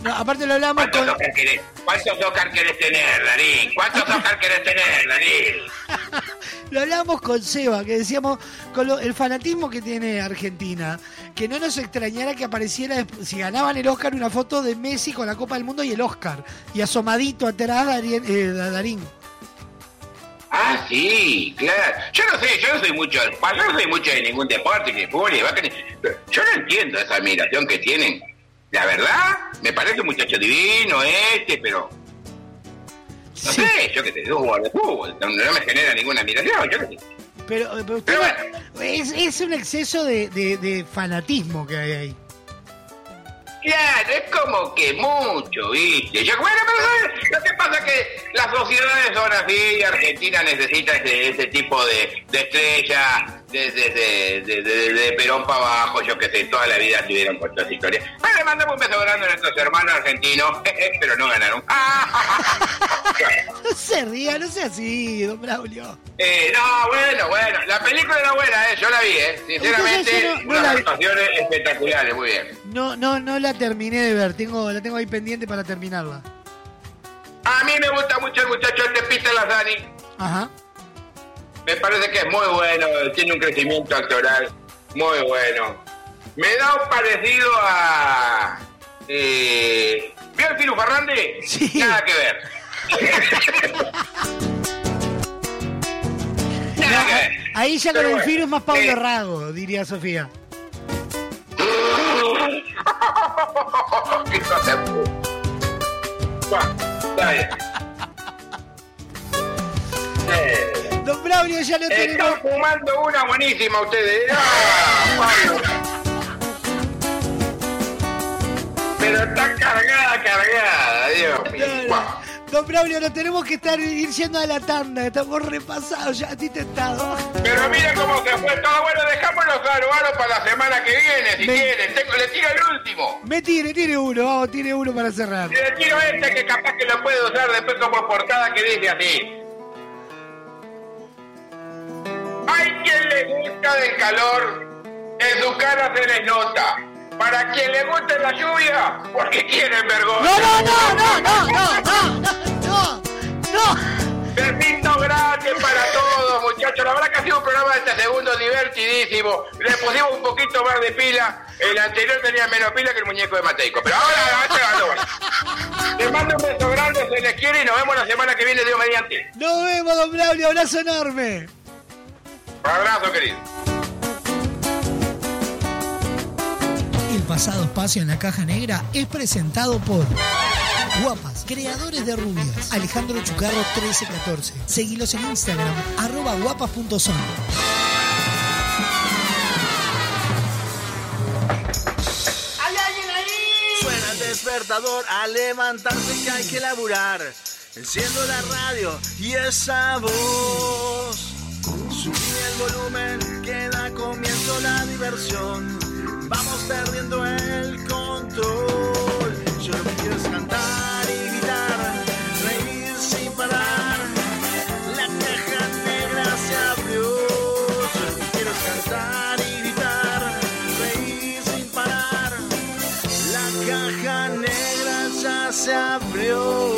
No, aparte lo hablamos ¿Cuántos con... Oscar querés, ¿Cuántos Oscar querés tener, Darín? ¿Cuántos Oscar querés tener, Darín? Lo hablábamos con Seba, que decíamos, con lo- el fanatismo que tiene Argentina, que no nos extrañara que apareciera, si ganaban el Oscar, una foto de Messi con la Copa del Mundo y el Oscar. Y asomadito atrás Darien- eh, da- Darín. Ah, sí, claro. Yo no sé, yo no soy mucho yo no soy mucho de ningún deporte, ni fútbol, ni pero Yo no entiendo esa admiración que tienen. La verdad, me parece un muchacho divino este, pero... No sé, yo que un jugador de fútbol, no, no me genera ninguna admiración, yo qué sé. Pero, eh, pero usted no- es, es un exceso de, de- de fanatismo que hay ahí. Claro, es como que mucho, ¿viste? Yo, bueno, pero ¿sabes? lo que pasa es que las sociedades son así y Argentina necesita ese, ese tipo de, de estrella, de, de, de, de- de- de Perón para abajo, yo que sé, toda la vida tuvieron con todas historias. Bueno, le mandamos un beso grande a nuestros hermanos argentinos, pero no ganaron. No se ría, no sea así, don Braulio. Eh, no, bueno, bueno, la película era buena, eh, yo la vi, eh. Sinceramente, no- no unas la actuaciones espectaculares, muy bien. No, no, no la terminé de ver, tengo, la tengo ahí pendiente para terminarla. A mí me gusta mucho el muchacho el de Peter Lazani. Ajá. Me parece que es muy bueno, tiene un crecimiento actoral muy bueno. Me da un parecido a... Eh, ¿Vio el Firu Fernández? Nada que ver. Nada que ver. Ahí ya con Pero el bueno, virus más Pablo eh. Rago, diría Sofía. Está bien. Don Braulio ya no tenemos. Están fumando una buenísima ustedes. ¡Ah! Pero está cargada, cargada, Dios mío. Don Braulio, nos tenemos que estar ir yendo a la tanda. Estamos repasados, ya estoy tentado. Pero mira cómo se fue todo. Bueno, dejamos los aros para la semana que viene, si Me- quieren. Tengo- le tiro el último. Me tire, tire uno, vamos, tire uno para cerrar. Le tiro este que capaz que lo puede usar después como portada que dice así. Hay quien le gusta del calor, en su cara se les nota. Para quien le guste la lluvia, porque quieren vergüenza. No, no, no, no, no, no, no, no, no. Besito grande para todos, muchachos. La verdad que ha sido un programa de este segundo divertidísimo. Le pusimos un poquito más de pila. El anterior tenía menos pila que el muñeco de Mateico. Pero ahora, este ganó. Les mando un beso grande, se les quiere y nos vemos la semana que viene, Dios mediante. Nos vemos, don Braulio, abrazo enorme. Un abrazo, querido. El pasado espacio en la caja negra es presentado por Guapas, creadores de rubias. Alejandro Chucarro 1314. Seguilos en Instagram, arroba guapas.son. ¿Hay alguien ahí? Suena el despertador a levantarse que hay que laburar. Enciendo la radio y esa voz. Subí el volumen que da comienzo la diversión. Vamos perdiendo el control. Yo lo que quiero es cantar y gritar, reír sin parar. La caja negra se abrió. Yo lo que quiero es cantar y gritar, reír sin parar. La caja negra ya se abrió.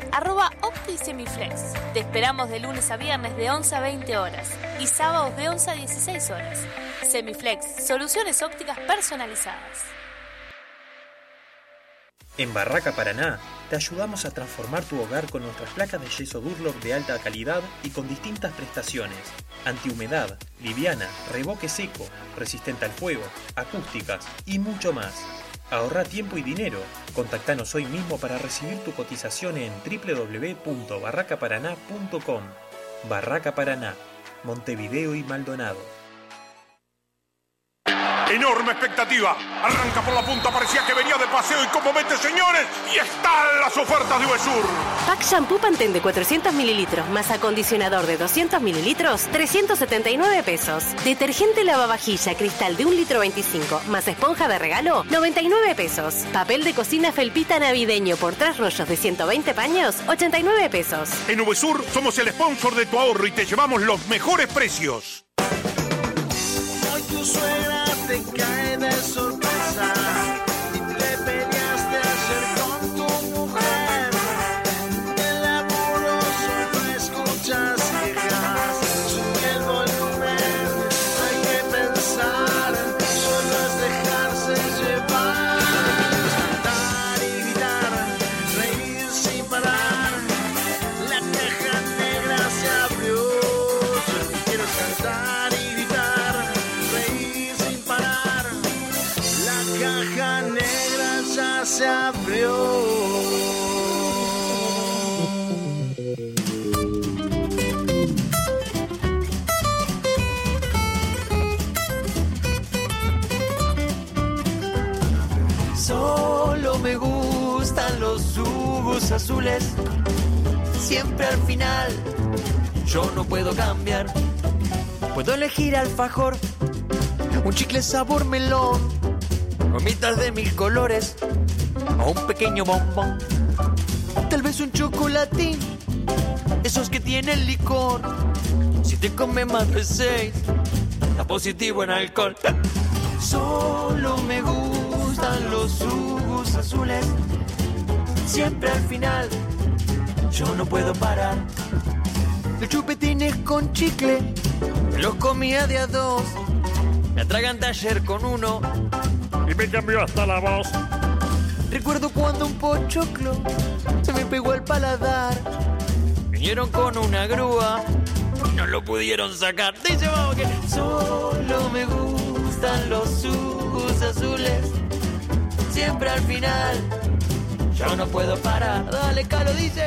arroba OptiSemiflex. Te esperamos de lunes a viernes de 11 a 20 horas y sábados de 11 a 16 horas. Semiflex, soluciones ópticas personalizadas. En Barraca Paraná te ayudamos a transformar tu hogar con nuestras placas de yeso Durlock de alta calidad y con distintas prestaciones. Antihumedad, liviana, revoque seco, resistente al fuego, acústicas y mucho más. Ahorra tiempo y dinero. Contactanos hoy mismo para recibir tu cotización en www.barracaparaná.com. Barraca Paraná, Montevideo y Maldonado. Enorme expectativa. Arranca por la punta, parecía que venía de paseo y como mete, señores, y están las ofertas de Uvesur. Pack Shampoo Pantene de 400 mililitros más acondicionador de 200 mililitros, 379 pesos. Detergente lavavajilla cristal de 1 litro 25 más esponja de regalo, 99 pesos. Papel de cocina felpita navideño por 3 rollos de 120 paños, 89 pesos. En Uvesur somos el sponsor de tu ahorro y te llevamos los mejores precios. Hoy tu suegra azules. Siempre al final yo no puedo cambiar. Puedo elegir alfajor, un chicle sabor melón, gomitas de mil colores o un pequeño bombón. Tal vez un chocolatín, esos que tienen licor. Si te comes más de seis, está positivo en alcohol. Solo me gustan los jugos azules. Siempre al final, yo no puedo parar. Los chupetines con chicle, me los comía de a dos. Me atraganté ayer con uno y me cambió hasta la voz. Recuerdo cuando un pochoclo se me pegó al paladar. Vinieron con una grúa y no lo pudieron sacar. Dice vamos que solo me gustan los jugos azules. Siempre al final, yo no puedo parar. Dale, Calo, dice.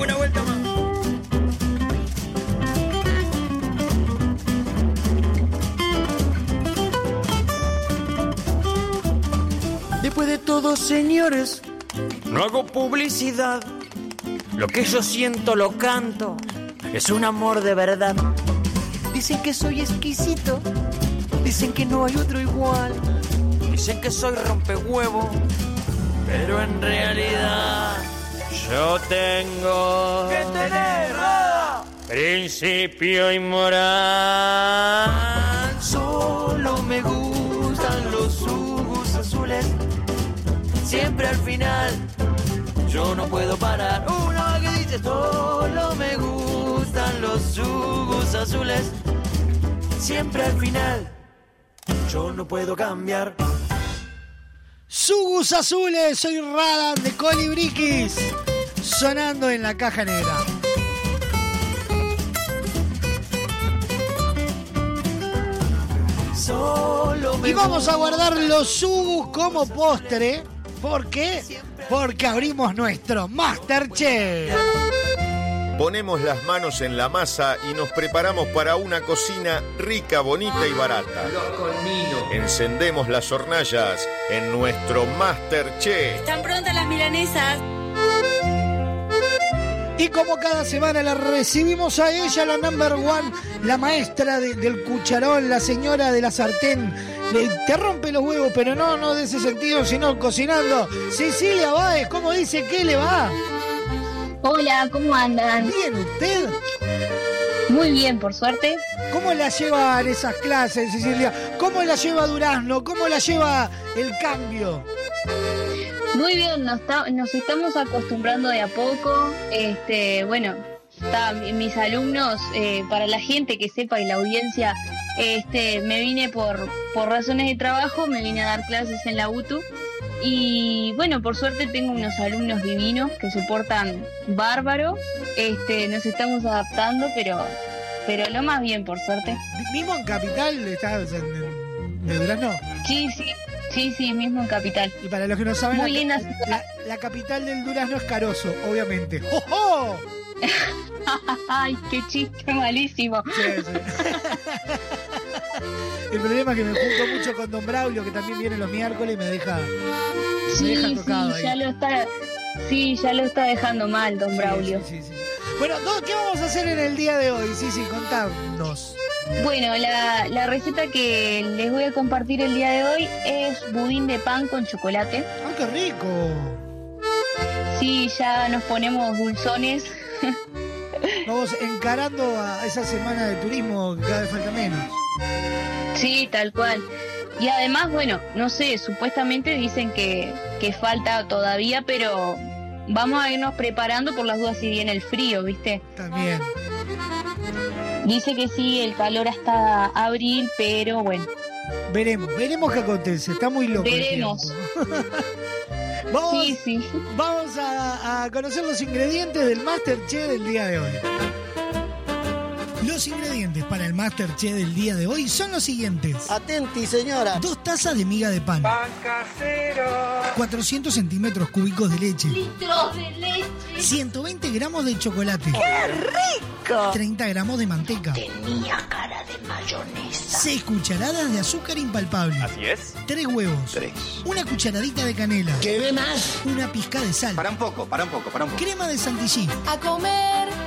Una vuelta más. Después de todo, señores, no hago publicidad. Lo que yo siento lo canto. Es un amor de verdad. Dicen que soy exquisito. Dicen que no hay otro igual. Dicen que soy rompehuevo. Pero en realidad yo tengo que tener principio y moral. Solo me gustan los jugos azules. Siempre al final yo no puedo parar. Una que dice solo me gustan los jugos azules. Siempre al final yo no puedo cambiar. Sugus Azules, soy Radan de Colibriquis, sonando en la caja negra. Solo Y vamos a guardar los Sugus como postre. ¿Por qué? Porque abrimos nuestro Masterchef. Ponemos las manos en la masa y nos preparamos para una cocina rica, bonita y barata. Encendemos las hornallas en nuestro Masterchef. Están prontas las milanesas. Y como cada semana la recibimos a ella, la number one, la maestra de- del cucharón, la señora de la sartén. Le- te rompe los huevos, pero no, no de ese sentido, sino cocinando. Cecilia Báez, ¿cómo dice que le va? Hola, ¿cómo andan? Bien, ¿usted? Muy bien, por suerte. ¿Cómo la llevan esas clases, Cecilia? ¿Cómo la lleva Durazno? ¿Cómo la lleva el cambio? Muy bien, nos, nos estamos acostumbrando de a poco. Este, bueno, está, mis alumnos, eh, para la gente que sepa y la audiencia, este, me vine por, por razones de trabajo, me vine a dar clases en la UTU. Y bueno, por suerte tengo unos alumnos divinos que se portan bárbaro. Este, nos estamos adaptando, pero, pero lo más bien, por suerte. ¿Mismo en Capital estás en, en- de Durazno? Sí, sí, sí, sí, mismo en Capital. Y para los que no saben, Muy la, linda la- la capital del Durazno es Caroso, obviamente. ¡Oh, oh! Ay, qué chiste malísimo. El problema es que me junto mucho con Don Braulio, que también viene los miércoles y me deja, me Sí, deja sí, tocado ahí. ya lo está, sí, ya lo está dejando mal, don Braulio. Bueno, no, ¿qué vamos a hacer en el día de hoy? Sí, sí, contanos. Bueno, la, la receta que les voy a compartir el día de hoy es budín de pan con chocolate. ¡Ay, qué rico! Sí, ya nos ponemos dulzones. Vamos encarando a esa semana de turismo que cada vez falta menos. Sí, tal cual. Y además, bueno, no sé, supuestamente dicen que, que falta todavía, pero vamos a irnos preparando por las dudas si viene el frío, ¿viste? También. Dice que sí, el calor hasta abril, pero bueno. Veremos, veremos qué acontece. Está muy loco. el Vamos vamos a, a conocer los ingredientes del Masterchef del día de hoy. Los ingredientes para el Masterchef del día de hoy son los siguientes. Atenti, señora. Dos tazas de miga de pan. Pan casero. 400 centímetros cúbicos de leche. Litros de leche. 120 gramos de chocolate. ¡Qué rico! 30 gramos de manteca. Tenía cara de mayonesa. 6 cucharadas de azúcar impalpable. Así es. 3 huevos. Tres. Una cucharadita de canela. ¿Qué más? Una pizca de sal. Para un poco, para un poco, para un poco. Crema de chantilly. A comer.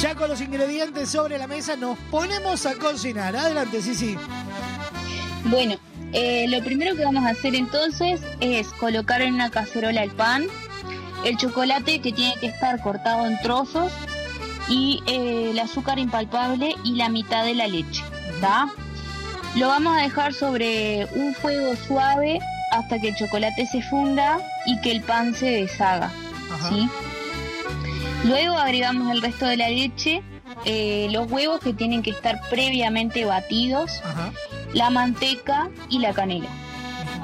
Ya con los ingredientes sobre la mesa nos ponemos a cocinar. Adelante, sí, sí. Bueno, eh, lo primero que vamos a hacer entonces es colocar en una cacerola el pan, el chocolate que tiene que estar cortado en trozos y eh, el azúcar impalpable y la mitad de la leche. ¿tá? Lo vamos a dejar sobre un fuego suave hasta que el chocolate se funda y que el pan se deshaga. ¿sí? Luego agregamos el resto de la leche, eh, los huevos que tienen que estar previamente batidos, la manteca y la canela.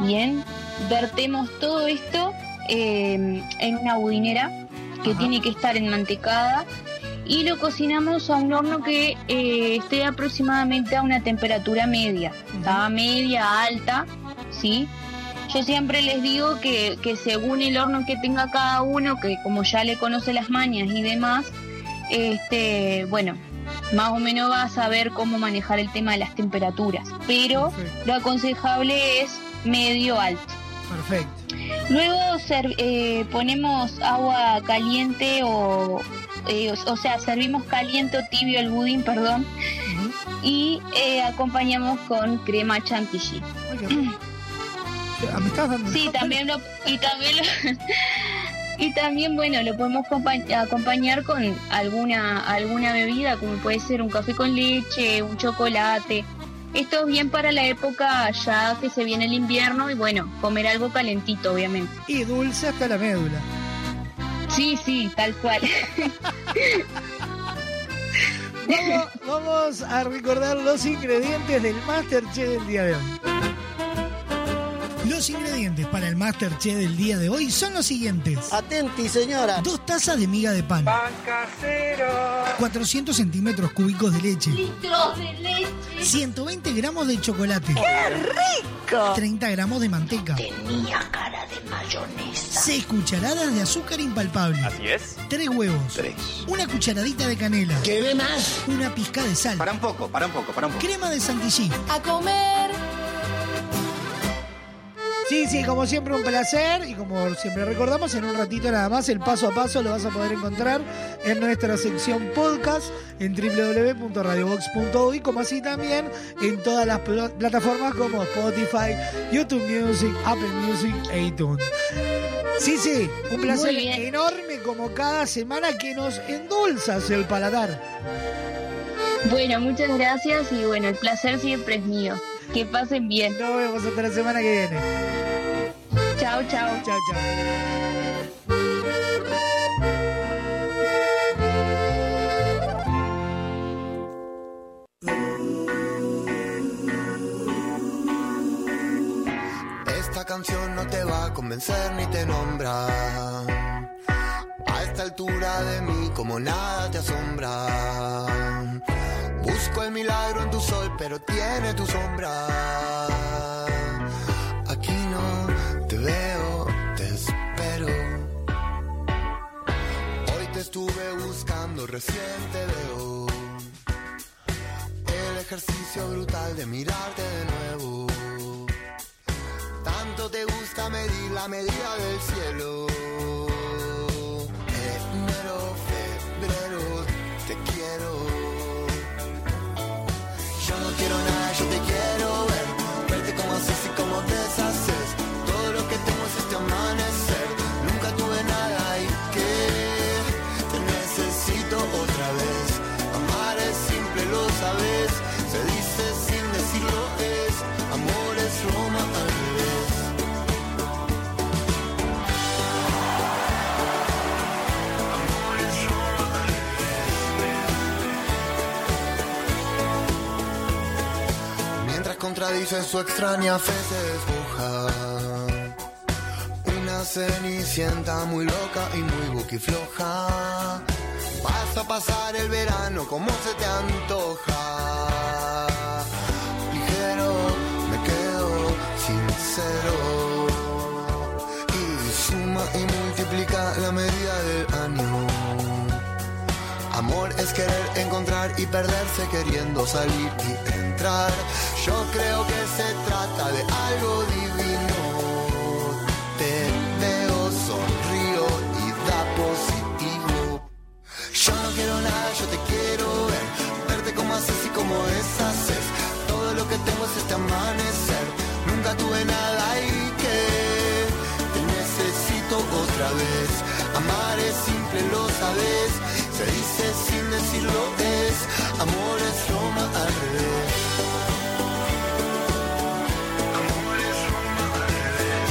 Bien, vertemos todo esto eh, en una budinera que tiene que estar enmantecada y lo cocinamos a un horno que eh, esté aproximadamente a una temperatura media, ¿tá? media, alta, ¿sí? Yo siempre les digo que, que según el horno que tenga cada uno, que como ya le conoce las mañas y demás, este, bueno, más o menos va a saber cómo manejar el tema de las temperaturas. Pero lo aconsejable es medio alto. Perfecto. Luego eh, ponemos agua caliente o, eh, o, o sea, servimos caliente o tibio el budín, perdón, y eh, acompañamos con crema chantilly. ¿Me estás dando Sí, también lo y también lo- y también bueno lo podemos compa- acompañar con alguna alguna bebida como puede ser un café con leche, un chocolate. Esto es bien para la época ya que se viene el invierno y bueno comer algo calentito obviamente. Y dulce hasta la médula. Sí, sí, tal cual. Vamos, vamos a recordar los ingredientes del Masterchef del día de hoy. Los ingredientes para el Masterchef del día de hoy son los siguientes. Atenti, señora. Dos tazas de miga de pan. Pan casero. 400 centímetros cúbicos de leche. Litros de leche. 120 gramos de chocolate. ¡Qué rico! 30 gramos de manteca. Tenía cara de mayonesa. 6 cucharadas de azúcar impalpable. Así es. 3 huevos. Tres. Una cucharadita de canela. ¿Qué más? Una pizca de sal. Para un poco, para un poco, para un poco. Crema de chantilly. A comer. Sí, sí, como siempre un placer y como siempre recordamos, en un ratito nada más el paso a paso lo vas a poder encontrar en nuestra sección podcast en www.radiobox.uy, como así también en todas las pl- plataformas como Spotify, YouTube Music, Apple Music e iTunes. Sí, sí, un placer enorme como cada semana que nos endulzas el paladar. Bueno, muchas gracias y bueno, el placer siempre es mío. Que pasen bien. Nos vemos hasta la semana que viene. Chao, chao. Chao, chao. Esta canción no te va a convencer ni te nombra. A esta altura de mí como nada te asombra. Busco el milagro en tu sol, pero tiene tu sombra. Veo, te espero. Hoy te estuve buscando, recién te veo. El ejercicio brutal de mirarte de nuevo. Tanto te gusta medir la medida del cielo. Revés. Mientras contradice su extraña fe se despoja. Una una cenicienta muy loca y muy boquifloja. Vas a pasar el verano como se te antoja. Ligero, me quedo sincero. Y suma y multiplica la medida querer encontrar y perderse queriendo salir y entrar. Yo creo que se trata de algo divino. Te veo, sonrío y da positivo. Yo no quiero nada, yo te quiero ver. Verte como haces y como deshaces. Todo lo que tengo es este amanecer. Nunca tuve nada y que te necesito otra vez. Amar es simple, lo sabes. Se dice sin decirlo es. Amor es Roma al revés. Amor es Roma al revés.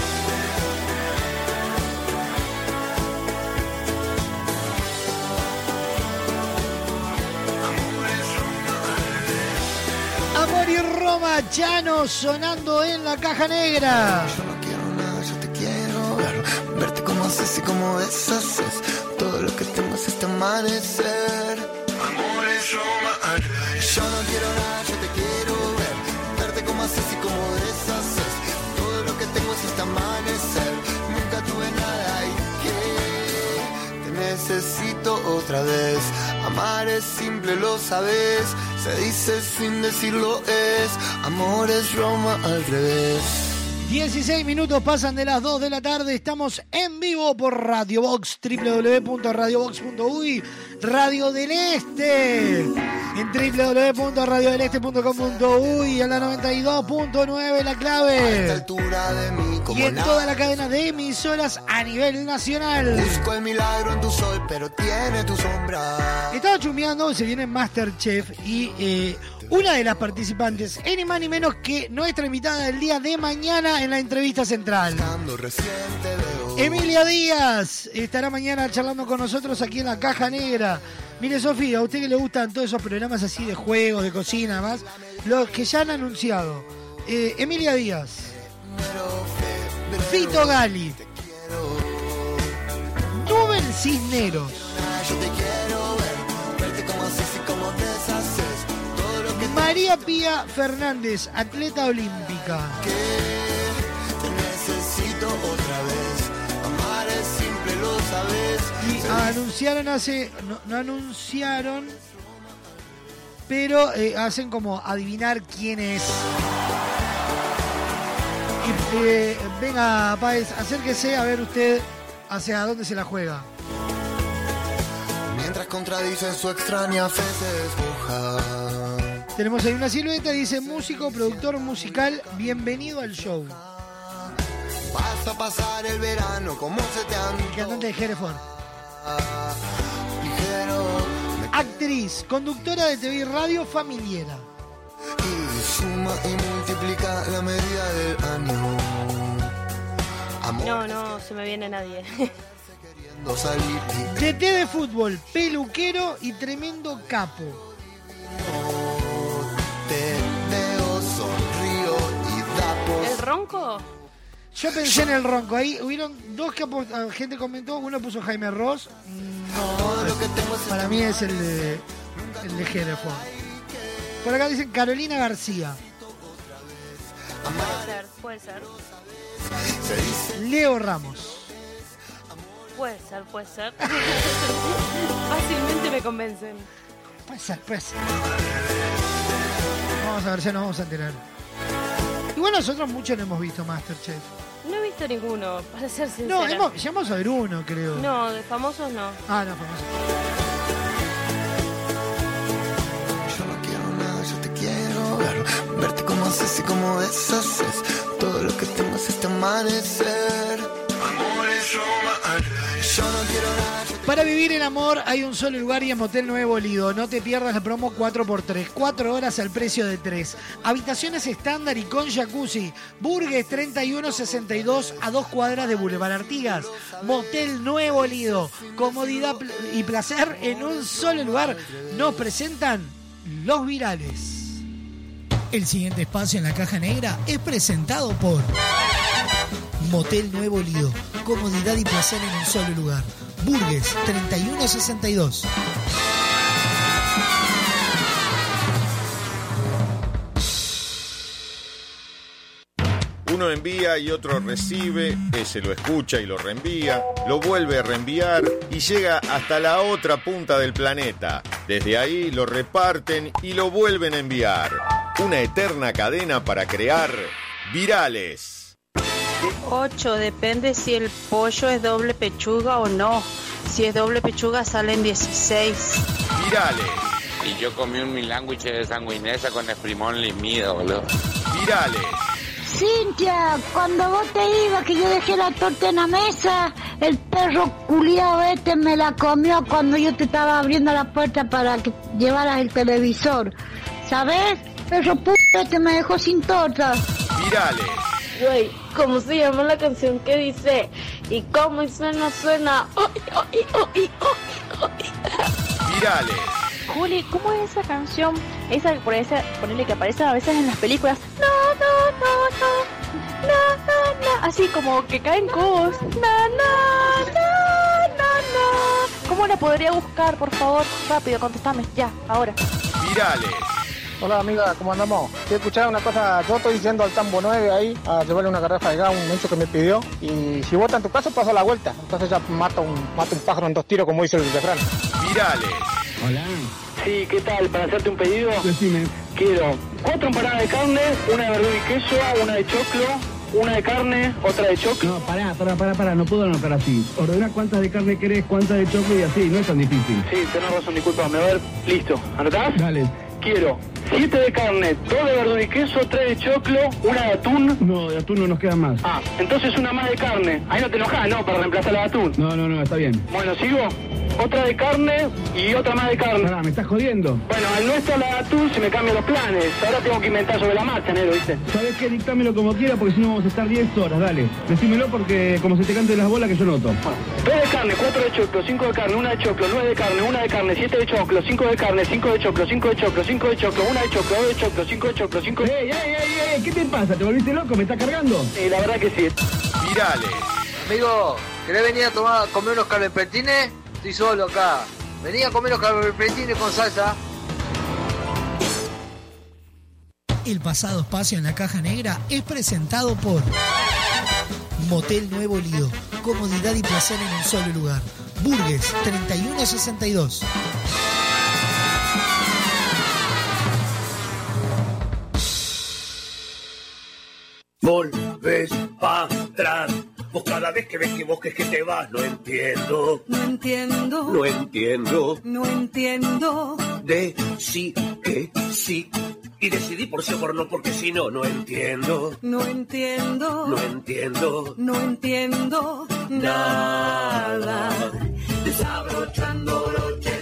Amor y Roma Chano sonando en la caja negra. Yo no quiero nada, yo te quiero ver. Verte como haces y como deshaces. Todo lo que tengo es este amanecer. Amor es Roma al revés. Yo no quiero nada, yo te quiero ver. Verte como haces y como deshaces. Todo lo que tengo es este amanecer. Nunca tuve nada y que te necesito otra vez. Amar es simple, lo sabes. Se dice sin decirlo es. Amor es Roma al revés. 16 minutos pasan de las 2 de la tarde. Estamos en vivo por Radio Box, www.radiobox.uy, Radio del Este, en www.radiodeleste.com.uy, a la 92.9 la clave. de mí Y en nada. toda la cadena de emisoras a nivel nacional. Busco el milagro en tu sol, pero tiene tu sombra. Estaba chumeando, se viene Masterchef y eh, una de las participantes, es ni más ni menos que nuestra invitada del día de mañana en la entrevista central. Cuando recién te veo. Emilia Díaz estará mañana charlando con nosotros aquí en la Caja Negra. Mire, Sofía, a usted que le gustan todos esos programas así de juegos, de cocina, más, los que ya han anunciado. Eh, Emilia Díaz, Fito Gali, Nubel Cisneros, María Pía Fernández, atleta olímpica. Y anunciaron hace. No, no anunciaron. Pero eh, hacen como adivinar quién es. Y, eh, venga, Páez, acérquese a ver usted hacia dónde se la juega. Mientras contradice su extraña fe se despoja. Tenemos ahí una silueta, dice músico, productor musical, bienvenido al show. Vas a pasar el verano como se te El cantante de Hereford. antoja. Ligero, Actriz, conductora de TV y radio familiera. y suma y multiplica la medida del año. Amor No, no, se me viene nadie. DT de fútbol, peluquero y tremendo capo. ¿El ronco? Yo pensé en el ronco. Ahí hubieron dos que ah, gente comentó. Uno puso Jaime Ross. Es Para mí es el de, el de Hereford. Por acá dicen Carolina García. Puede ser, puede ser. Leo Ramos. Puede ser, puede ser. Fácilmente me convencen. Puede ser, puede ser. Vamos a ver, ya nos vamos a enterar. Igual nosotros mucho no hemos visto Masterchef. No he visto ninguno, para ser sincera. No, hemos, llegamos a ver uno, creo. No, de famosos no. Ah, no, famoso. Yo no quiero nada, yo te quiero ver. Verte como haces y como deshaces. Todo lo que tengo es este amanecer. Amor es Roma Para vivir el amor hay un solo lugar y es Motel Nuevo Lido. No te pierdas la promo 4x3. 4 horas al precio de 3. Habitaciones estándar y con jacuzzi. Burgues 3162 a 2 cuadras de Boulevard Artigas. Motel Nuevo Lido. Comodidad y placer en un solo lugar. Nos presentan los virales. El siguiente espacio en la caja negra es presentado por Motel Nuevo Lido. Comodidad y placer en un solo lugar. Burgues 3162. Uno envía y otro recibe, ese lo escucha y lo reenvía, lo vuelve a reenviar y llega hasta la otra punta del planeta. Desde ahí lo reparten y lo vuelven a enviar. Una eterna cadena para crear virales. 8, depende si el pollo es doble pechuga o no. Si es doble pechuga salen 16. Virales. Y yo comí un milándwich de sanguinesa con esprimón limido, boludo. Virales. Cintia, cuando vos te ibas que yo dejé la torta en la mesa, el perro culiado este me la comió cuando yo te estaba abriendo la puerta para que llevaras el televisor. ¿Sabes? Perro puto este me dejó sin torta. Virales. Güey, ¿cómo se llama la canción que dice? Y cómo suena, suena. Ay, ay, ay, ay, Virales. Juli, ¿cómo es esa canción? Esa por ese, ponerle que aparece a veces en las películas. No, no, no, no. No, no, no. Así como que caen cubos. No, no, no, no, no. ¿Cómo la podría buscar, por favor? Rápido, contestame. Ya, ahora. Virales. Hola amiga, ¿cómo andamos? Quiero escuchar una cosa, yo estoy yendo al Tambo 9 ahí a llevarle una garrafa de gas a un mencho que me pidió y si vota en tu caso paso la vuelta, entonces ya mata un, mata un pájaro en dos tiros como dice el refrán. Virales. Hola. Sí, ¿qué tal? Para hacerte un pedido, Decime. quiero cuatro empanadas de carne, una de verdura y queso, una de choclo, una de carne, otra de choclo. No, pará, pará, pará, pará, no puedo anotar así. Ordena cuántas de carne querés, cuántas de choclo y así, no es tan difícil. Sí, tenés razón, disculpame. A ver, listo. ¿Anotás? Dale. Quiero siete de carne, dos de verdura y queso, tres de choclo, una de atún. No, de atún no nos quedan más. Ah, entonces una más de carne. Ahí no te enojás, ¿no? Para reemplazar la de atún. No, no, no, está bien. Bueno, sigo. Otra de carne y otra más de carne. Pará, ¿me estás jodiendo? Bueno, al no estar la de atún se me cambian los planes. Ahora tengo que inventar sobre la marcha, negro, ¿viste? ¿Sabes qué? Dictámelo como quiera porque si no vamos a estar 10 horas, dale. Decímelo porque como se te cante las bolas que yo noto. Dos de carne, cuatro de choclo, cinco de carne, una de choclo, nueve de carne, una de carne, siete de choclo, cinco de carne, cinco de choclo, cinco de choclo, cinco de choclo, una de choclo, dos de choclo, cinco de choclo, cinco de... ¡Ey, ey, ey, ey! ¿Qué te pasa? ¿Te volviste loco? ¿Me estás cargando? Sí, la verdad que sí. Virales. Amigo, ¿querés venir a tomar, comer unos calvepetines? Estoy solo acá. Vení a comer unos calvepetines con salsa. El pasado espacio en la caja negra es presentado por Motel Nuevo Lido. Comodidad y placer en un solo lugar. Burgues 3162. Volves para atrás. Vos cada vez que ves que vos que te vas, no entiendo. No entiendo. No entiendo. No entiendo. De sí que sí. Y decidí por sí o por no, porque si no, no entiendo. No entiendo. No entiendo. No entiendo nada. Desabrochando broches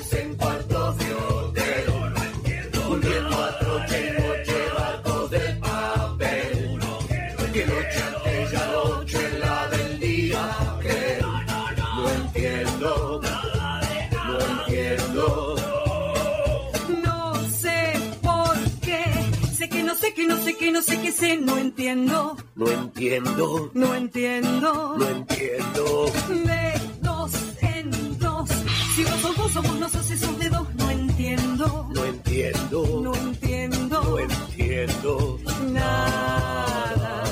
que no sé no sé. No entiendo. No entiendo. No entiendo. No entiendo. De dos en dos. Si vos sos vos, somos nosotros, sos de dos. No entiendo. No entiendo. No entiendo. No entiendo. Nada.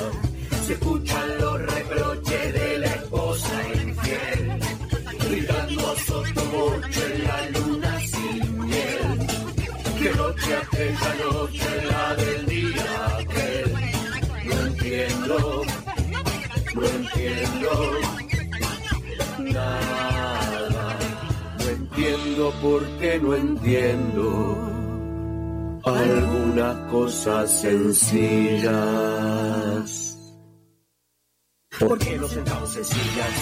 Se escuchan los reproches de la esposa infiel, gritando a sotoboche en la luna sin miel. Que noche aquella noche la del no entiendo nada. No entiendo por qué no entiendo algunas cosas sencillas. ¿Por qué nos sentamos en sillas?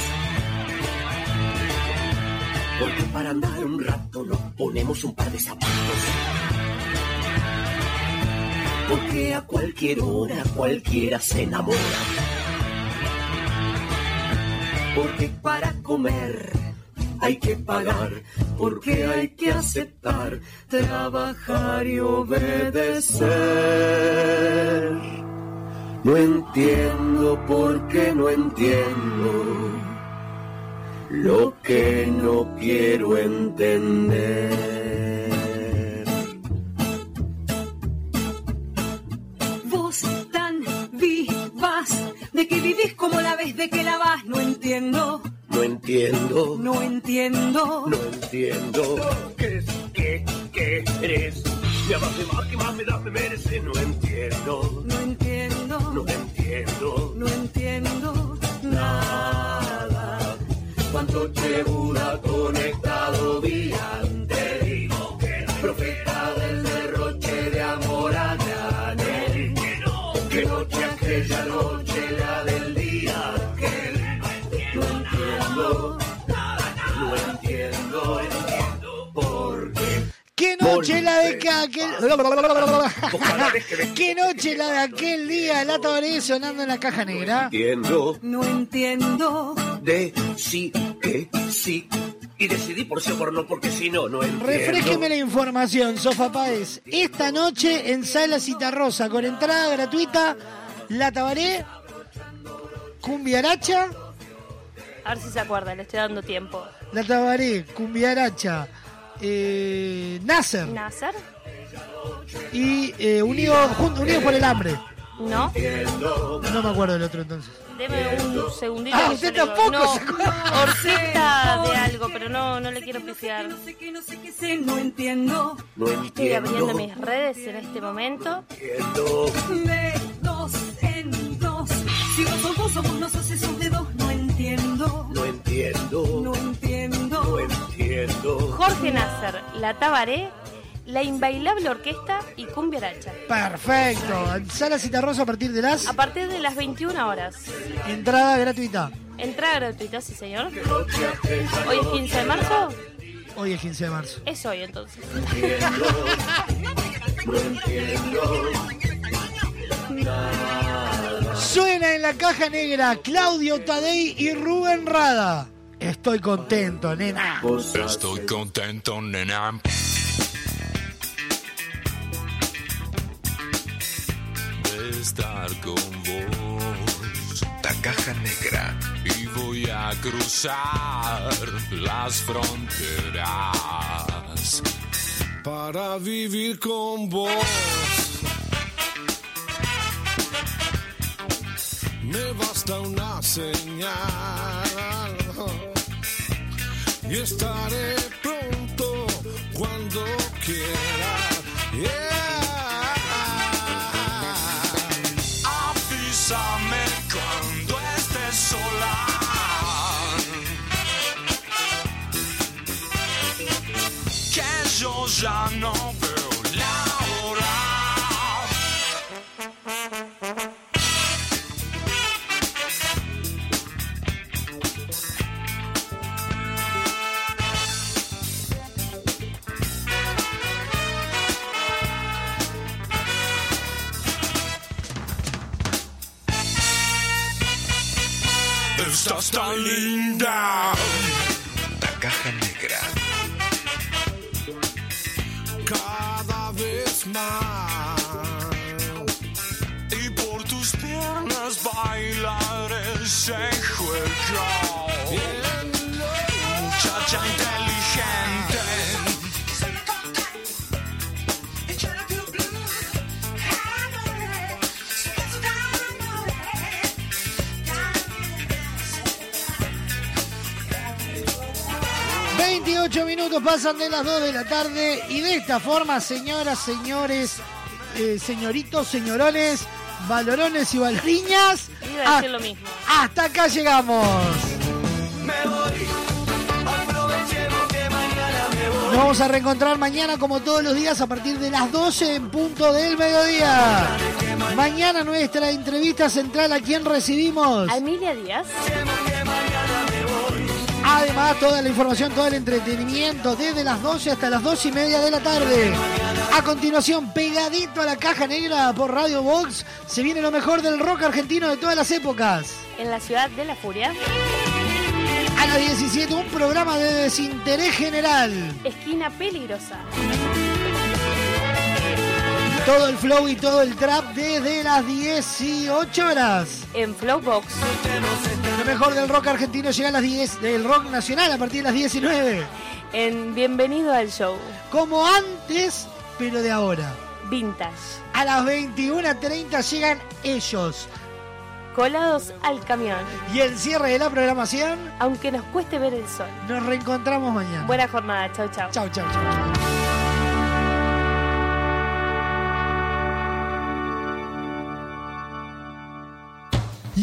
Porque para andar un rato nos ponemos un par de zapatos. Porque a cualquier hora cualquiera se enamora. Porque para comer hay que pagar, porque hay que aceptar, trabajar y obedecer. No entiendo por qué no entiendo lo que no quiero entender. Como la vez de que la vas, no entiendo, No entiendo, no entiendo. no entiendo. ¿Qué es? ¿Qué? ¿Qué eres? Me amas de más, que más me das, me mereces. No entiendo, No entiendo, no entiendo no entiendo nada. Cuánto Buda conectado día noche la de que aquel... ¿Qué noche la de aquel día? La tabaré sonando en la caja negra. Entiendo no entiendo. de sí que sí. Y decidí por sí o por no, porque si no, no entiendo. Refresqueme la información, Sofa Páez. Esta noche en Sala Citarrosa, con entrada gratuita, La Tabaré, Cumbiaracha, A ver si se acuerda, le estoy dando tiempo. La Tabaré, Cumbiaracha, eh, Nasser ¿Nasser? y eh, Unidos Unidos por el Hambre. ¿No? No me acuerdo del otro entonces. Deme un segundito. Ah, usted tampoco No, se acuerda. orquesta de algo, pero no, no le quiero pifiar. No sé qué, no sé qué sé, no entiendo. No Estoy abriendo mis redes en este momento. entiendo. De dos en dos. Si vos sos vos o vos no sos esos dedos, no entiendo. No entiendo, No entiendo. Jorge Nasser, La Tabaré, La Inbailable Orquesta y Cumbiaracha. Perfecto. En Sala Citarrosa a partir de las A partir de las 21 horas. entrada gratuita. Entrada gratuita, sí señor. Hoy es 15 de marzo. Hoy es 15 de marzo. Es hoy entonces. Suena en la caja negra Claudio Tadei y Rubén Rada. Estoy contento, nena. Estoy contento, nena. De estar con vos. La caja negra. Y voy a cruzar las fronteras para vivir con vos. Me basta una señal y estaré pronto cuando quiera. Yeah. Avísame cuando estés sola. Que yo ya no Estás tan linda. La caja negra. cada vez más. Y por tus piernas bailar ese juego. Muchacha 8 minutos pasan de las 2 de la tarde y de esta forma, señoras, señores, eh, señoritos, señorones, valorones y valoriñas. A lo mismo. Hasta acá llegamos. Me voy. Nos vamos a reencontrar mañana como todos los días a partir de las 12 en punto del mediodía. Mañana nuestra entrevista central a quien recibimos. A Emilia Díaz. Además, toda la información, todo el entretenimiento desde las 12 hasta las 2 y media de la tarde. A continuación, pegadito a la caja negra por Radio Box, se viene lo mejor del rock argentino de todas las épocas. En la ciudad de la furia. A las 17, un programa de desinterés general. Esquina peligrosa. Todo el flow y todo el trap desde las 18 horas. En Flowbox. Lo mejor del rock argentino llega a las 10, del rock nacional a partir de las 19. En Bienvenido al Show. Como antes, pero de ahora. Vintage. A las 21.30 llegan ellos. Colados al camión. Y el cierre de la programación. Aunque nos cueste ver el sol. Nos reencontramos mañana. Buena jornada. Chau, chau. Chau, chau, chau.